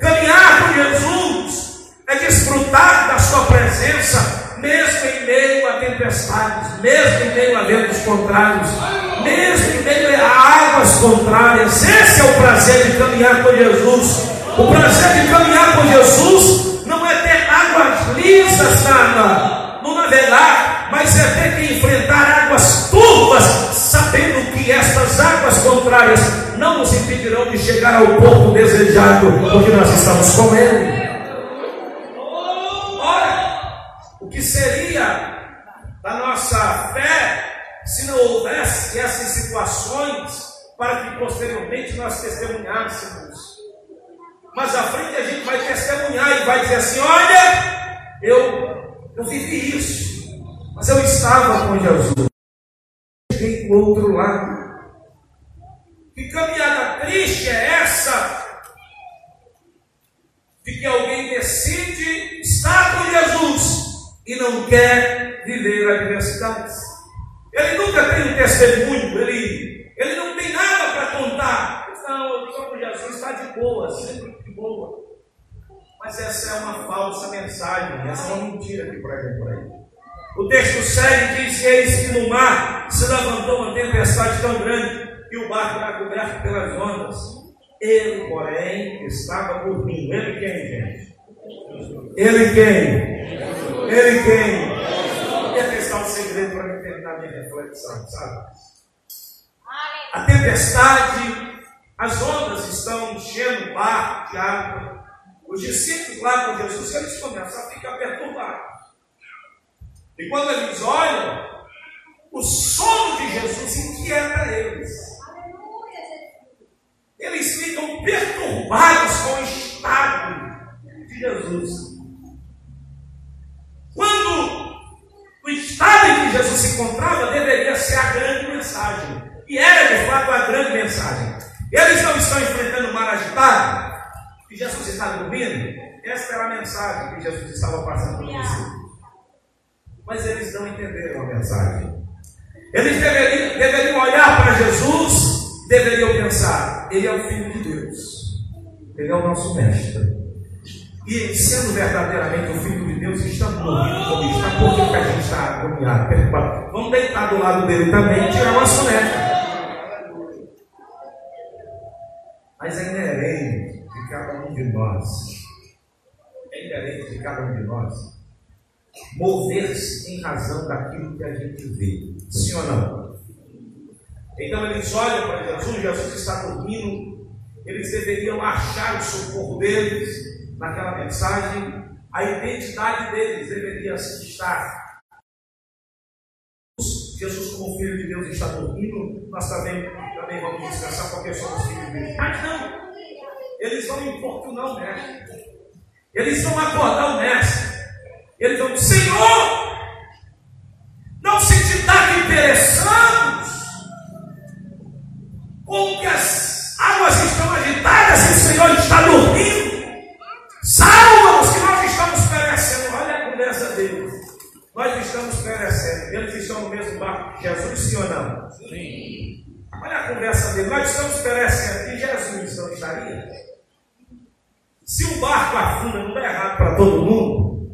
Caminhar com Jesus é desfrutar da Sua presença mesmo em meio a tempestades, mesmo em meio a ventos contrários, mesmo em meio a águas contrárias. Esse é o prazer de caminhar com Jesus. O prazer de caminhar com Jesus não é ter águas lisas na, no navegar, mas é ter que enfrentar águas turvas, sabendo que estas águas contrárias não nos impedirão de chegar ao porto desejado, porque nós estamos com Ele. Ora, que seria da nossa fé se não houvesse essas situações para que posteriormente nós testemunhássemos. Mas à frente a gente vai testemunhar e vai dizer assim: olha, eu, eu vivi isso, mas eu estava com Jesus. Cheguei do outro lado. Que caminhada triste é essa? De que alguém decide estar com Jesus e não quer viver adversidades. Ele nunca tem um testemunho, ele, ele não tem nada para contar. Não, eu estou com Jesus, está de boa, sempre de boa. Mas essa é uma falsa mensagem, essa é uma mentira que pregam por aí. O texto segue diz: Eis que no mar se levantou uma tempestade tão grande que o barco era coberto pelas ondas. Ele, porém, estava dormindo. Ele quem, gente? Ele quem? Ele quem? Aqui está o segredo para me terminar minha reflexão, sabe? A tempestade, as ondas estão enchendo o barco de água. Os discípulos lá com Jesus, eles começam a ficar perturbados. E quando eles olham, o sono de Jesus inquieta eles. Eles ficam perturbados com o estado de Jesus. Quando o estado em que Jesus se encontrava deveria ser a grande mensagem. E era de fato a grande mensagem. Eles não estão enfrentando o mar agitado, e Jesus está dormindo. Esta era a mensagem que Jesus estava passando para os mas eles não entenderam a mensagem. Eles deveriam, deveriam olhar para Jesus, deveriam pensar: Ele é o Filho de Deus, Ele é o nosso Mestre. E sendo verdadeiramente o Filho de Deus, estamos morrendo como está, por que a gente está agoniado, preocupado? Vamos deitar do lado dele também e tirar uma soneca. Mas é inerente cada um de nós, é inerente de cada um de nós mover-se em razão daquilo que a gente vê. Sim ou não? Então eles olham para Jesus, Jesus está dormindo, eles deveriam achar o socorro deles naquela mensagem, a identidade deles deveria estar. Jesus, como filho de Deus, está dormindo, nós também, também vamos descansar porque somos filhos de Deus. Mas não, eles vão importunar o mestre, eles vão acordar o mestre. Ele falou: Senhor, não se te dá que pereçamos, como que as águas estão agitadas e o Senhor está dormindo. Salva-nos que nós estamos perecendo. Olha a conversa deles. Nós estamos perecendo. Eles estão no mesmo barco Jesus, sim ou não? Sim. Olha a conversa deles. Nós estamos perecendo. E Jesus não estaria? Se o barco afunda, não dá errado para todo mundo?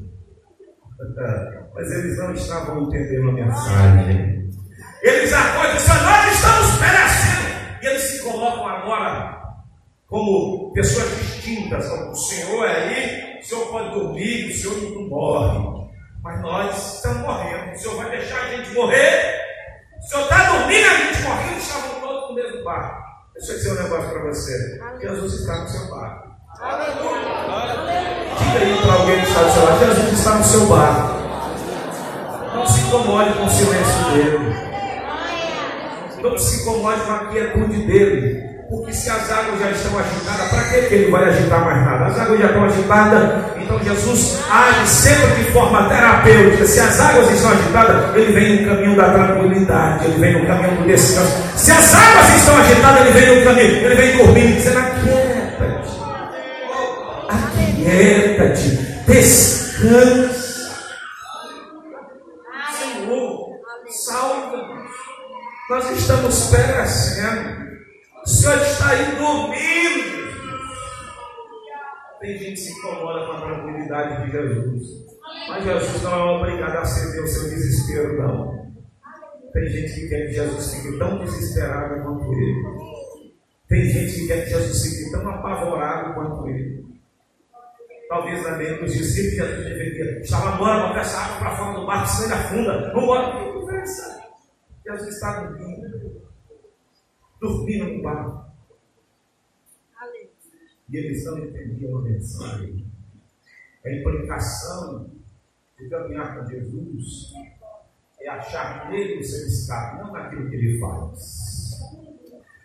Mas eles não estavam entendendo a mensagem. Eles acordam e dizem, nós estamos perecendo. E eles se colocam agora como pessoas distintas. Como o Senhor é aí, o Senhor pode dormir, o Senhor não morre. Mas nós estamos morrendo. O Senhor vai deixar a gente morrer? O Senhor está dormindo, a gente morrendo, estavam todos no mesmo barco. Deixa eu dizer um negócio para você. Jesus está no seu barco. Diga aí para alguém que está do seu lado, Jesus está no seu barco. Não se incomode com o silêncio dele. Não se incomode com a quietude dele. Porque se as águas já estão agitadas, para que ele vai agitar mais nada? As águas já estão agitadas, então Jesus age sempre de forma terapêutica. Se as águas estão agitadas, ele vem no caminho da tranquilidade, ele vem no caminho do descanso. Se as águas estão agitadas, ele vem no caminho, ele vem dormindo, dizendo: aquieta-te, aquieta-te, descansa. Nós estamos perecendo. O Senhor está aí dormindo. Tem gente que se incomoda com a tranquilidade de Jesus. Mas Jesus não é obrigado a ceder o seu desespero, não. Tem gente que quer que Jesus fique tão desesperado quanto ele. Tem gente que quer que Jesus fique tão apavorado quanto ele. Talvez na mente dos discípulos Jesus deveria. Estava bora, vamos essa água para fora do barco, ele afunda. Vamos embora. Que conversa. Jesus está dormindo. Dormindo no barco. E eles não entendiam a mensagem. A implicação de caminhar com Jesus é achar nele o seu escape, não naquilo que ele faz.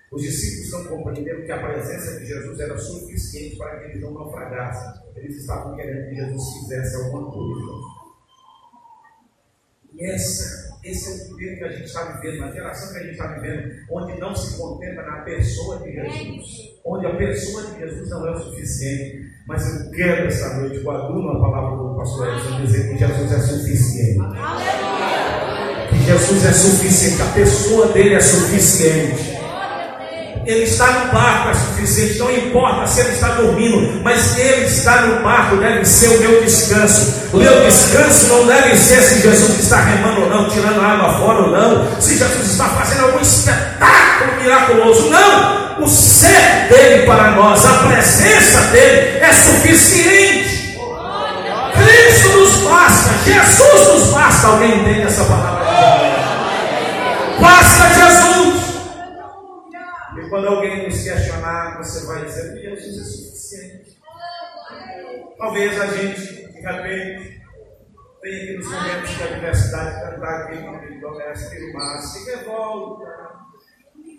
Os discípulos estão compreendendo que a presença de Jesus era suficiente para que eles não naufragassem. Eles estavam querendo que Jesus fizesse alguma coisa. E essa, esse é o tempo que a gente está vivendo, na geração que a gente está vivendo, onde não se contenta na pessoa de Jesus, onde a pessoa de Jesus não é o suficiente. Mas eu quero essa noite, guardo a palavra do pastor Edson, dizer que Jesus é suficiente. Que Jesus é suficiente, a pessoa dele é suficiente. Ele está no barco, é suficiente. Não importa se ele está dormindo, mas ele está no barco, deve ser o meu descanso. O meu descanso não deve ser se Jesus está remando ou não, tirando água fora ou não, se Jesus está fazendo algum espetáculo miraculoso. Não! O ser dele para nós, a presença dele é suficiente. Cristo nos basta, Jesus nos basta. Alguém entende essa palavra? Basta Jesus. Quando alguém nos questionar, você vai dizer: Jesus é suficiente. Talvez a gente, de repente, tenha que nos momentos de adversidade cantar aquele nome doméstico e mar se revolta.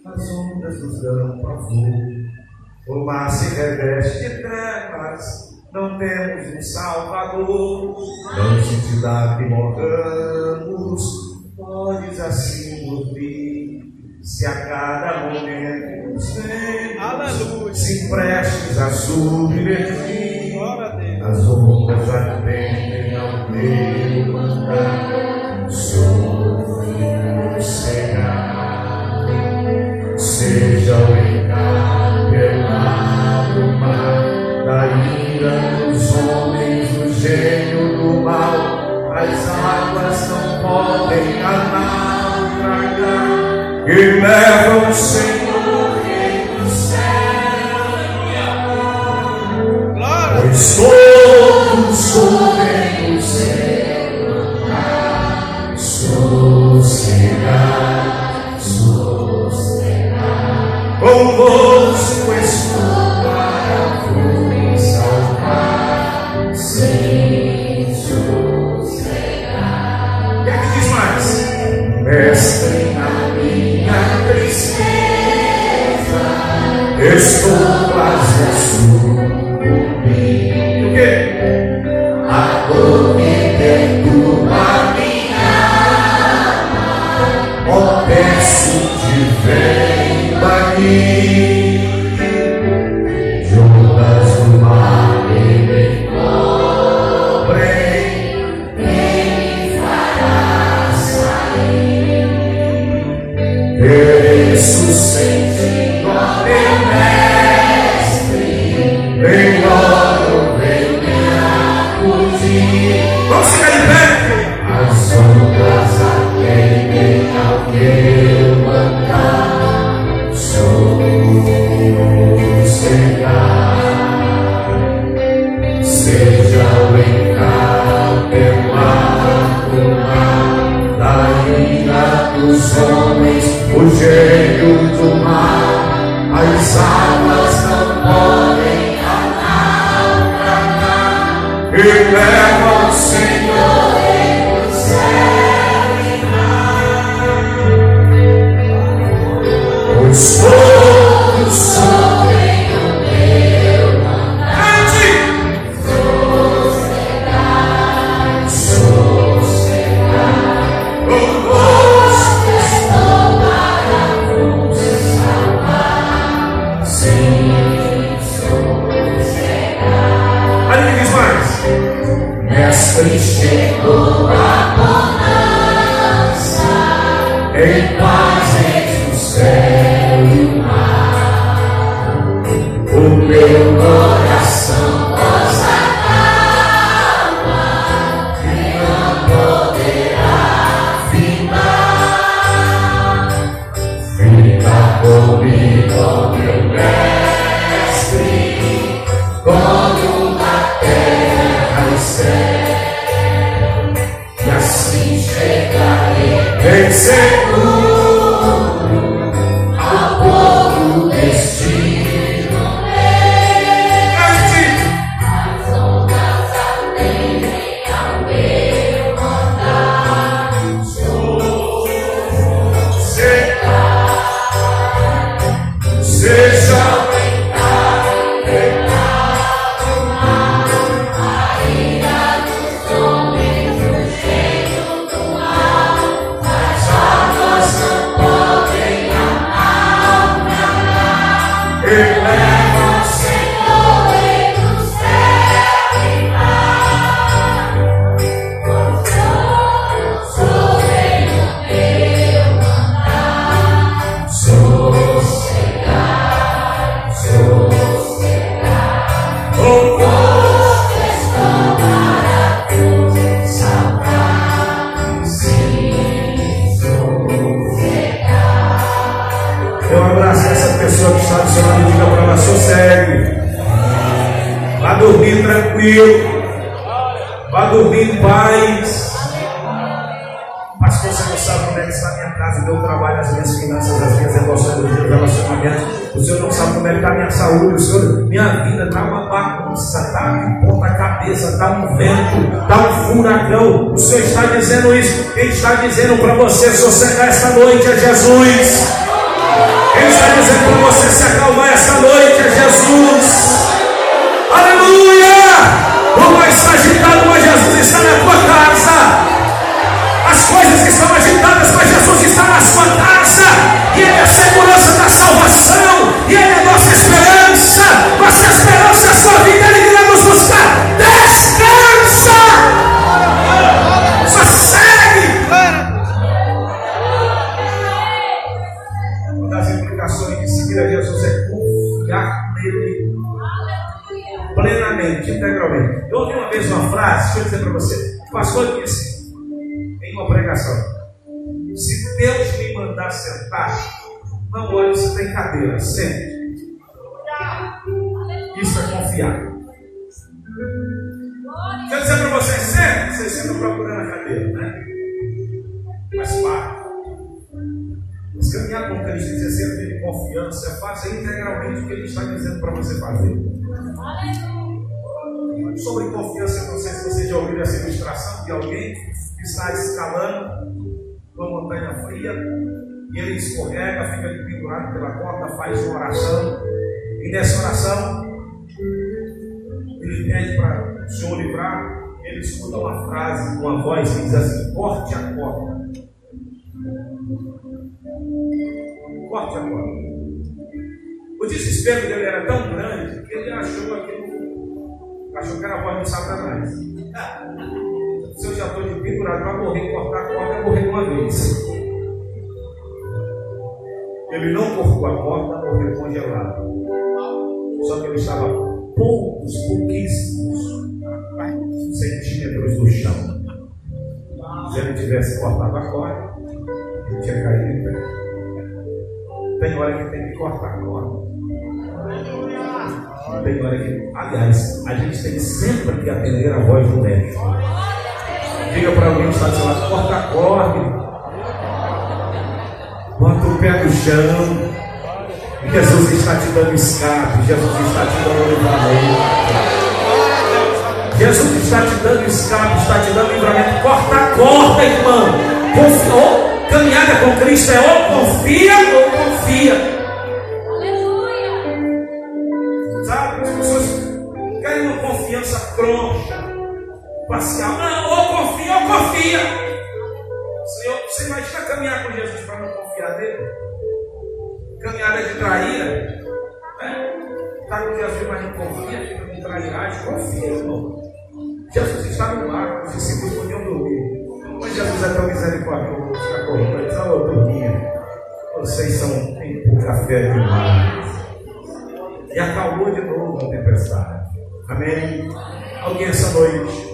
As ondas nos dão pavor. O mar se reveste de trevas. Não temos um Salvador. Não te dá que morramos. Podes assim ouvir. Se a cada momento Aleluia. se prestes a submergir. As ondas ardem ao teu mandar, sofre cegar. Seja o encapelado mar, da ira dos homens, do gênio do mal, as águas não podem a naufragar, que levam caminhar com Cristo e exercer de confiança fazer integralmente o que Ele está dizendo para você fazer. Sobre confiança, eu não sei se você já ouviu essa ilustração de alguém que está escalando uma montanha fria e ele escorrega, fica ali pendurado pela corda, faz uma oração e nessa oração ele pede para o Senhor livrar, ele escuta uma frase, uma voz que diz assim, corte a corda. Corte a corda. O desespero dele era tão grande que ele achou aquilo achou que era a voz do Satanás. Se eu já estou de pendurado para morrer, cortar a corda, eu morrer de uma vez. Ele não cortou a corda, morreu congelado. Só que ele estava poucos, pouquíssimos centímetros do chão. Se ele tivesse cortado a corda, ele tinha caído em pé. Tem hora que tem que cortar a corda. Tem hora que, aliás, a gente tem sempre que atender a voz do médico. Diga para alguém que está do seu lado, corta a corda. Bota o pé no chão. Jesus está te dando escape. Jesus está te dando livramento. Jesus está te dando escape, está te dando livramento. Corta a corda, irmão. Confia, caminhada com Cristo é ou confia ou confia. Sabe? As pessoas querem uma confiança troncha, parcial. Não, ou confia ou confia. Senhor, você imagina caminhar com Jesus para não confiar nele? Caminhada de traíra. Né? Está com Jesus, mas não confia, fica com trairagem. Confia, irmão. Jesus está no mar, os discípulos podiam dormir. Mas Jesus é tão misericordioso, está correndo. Ele diz, ô turminha, vocês são em pouca fé demais. E acalmou de novo a tempestade. Amém? Alguém essa noite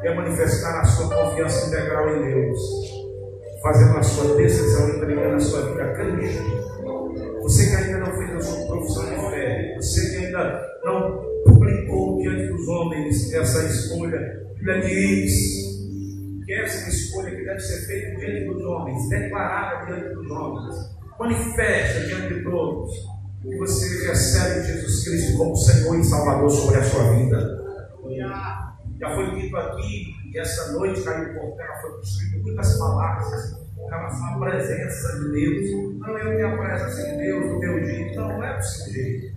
quer manifestar a sua confiança integral em Deus, fazendo a sua decisão, entregando a sua vida a Cristo. Você que ainda não fez a sua profissão de fé, você que ainda não publicou diante dos homens essa escolha, Bíblia diz que essa é uma escolha que deve ser feita diante dos homens, declarada diante dos homens, manifesta diante de todos, você recebe Jesus Cristo como Senhor e Salvador sobre a sua vida. Já foi dito aqui, e essa noite caiu por terra, foi construído muitas palavras com relação à presença de Deus. Não eu tenho a presença de Deus no meu jeito, não, não é seu jeito.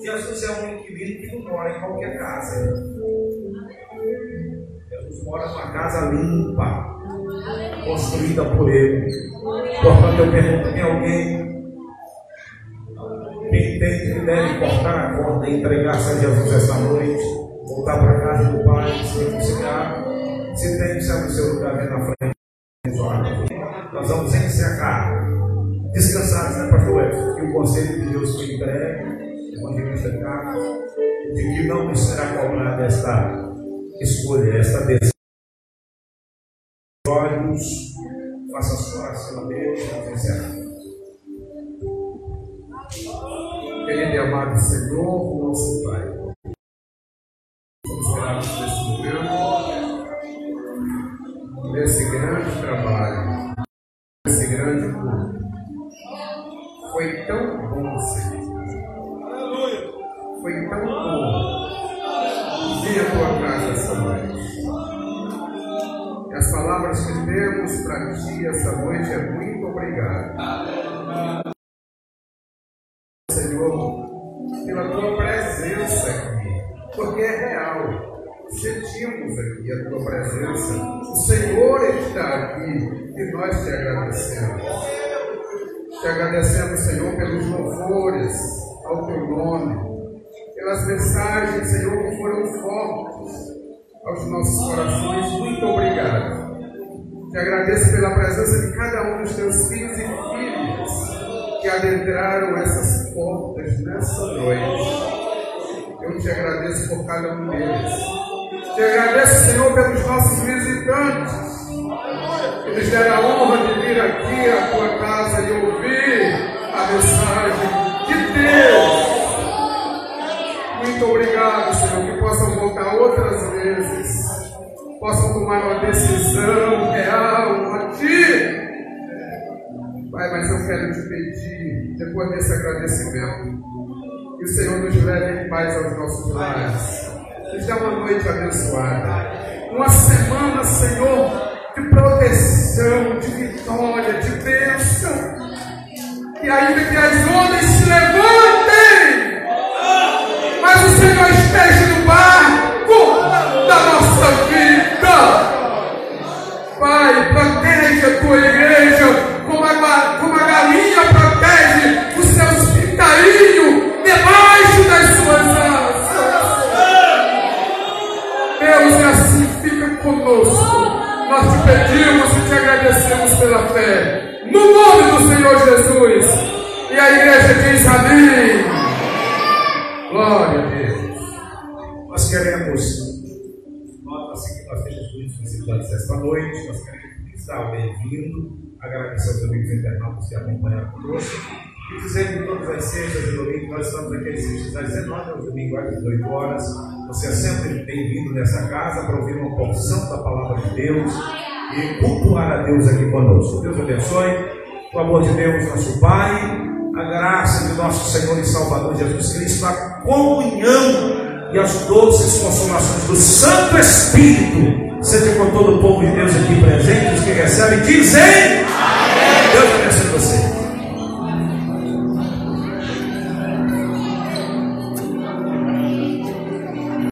Jesus é um inquilino que não mora em qualquer casa. Mora numa casa limpa, construída por Ele. Portanto, eu pergunto: tem alguém que entende que deve cortar a corda e entregar-se a Jesus esta noite? Voltar para casa do Pai, se reconciliar? Se tem, sabe o seu lugar vem na frente. Nós vamos encerrar. Descansados, né, Pastor? Que o conselho de Deus foi entregue, evangelista Carlos, de que não nos será cobrada esta escolha esta decisão. Olhos, faça a sua oração a Deus, oferecerá. Querido e amado Senhor, nosso Pai. Agradecemos. Te agradecemos, Senhor, pelos louvores ao teu nome, pelas mensagens, Senhor, que foram fortes aos nossos corações. Muito obrigado. Te agradeço pela presença de cada um dos teus filhos e filhas que adentraram essas portas nessa noite. Eu te agradeço por cada um deles. Te agradeço, Senhor, pelos nossos visitantes nos deram a honra de vir aqui à tua casa e ouvir a mensagem de Deus. Muito obrigado, Senhor, que possam voltar outras vezes, possam tomar uma decisão real a Ti Pai, mas eu quero te pedir, depois desse agradecimento, que o Senhor nos leve em paz aos nossos lares. Nos dê uma noite abençoada. Uma semana, Senhor, de proteção, de vitória, de bênção. E ainda que as ondas se levantem, mas o Senhor esteja no barco da nossa vida. Pai, protege a tua igreja como a, como a galinha protege agradecemos pela fé. No nome do Senhor Jesus. E a igreja diz amém. Glória a Deus. Nós queremos, assim que nós temos muitos visitantes esta noite, nós queremos que está bem-vindo agradecer aos amigos internautas que acompanharam conosco e dizer que todas as sextas e domingos nós estamos aqui às sextas às 19 aos domingos às 18 horas. Você é sempre bem-vindo nessa casa para ouvir uma porção da palavra de Deus e cultuar a Deus aqui conosco. Deus abençoe. O amor de Deus, nosso Pai, a graça de nosso Senhor e Salvador Jesus Cristo, a comunhão e as doces consolações do Santo Espírito seja com todo o povo de Deus aqui presente, os que recebem, dizem.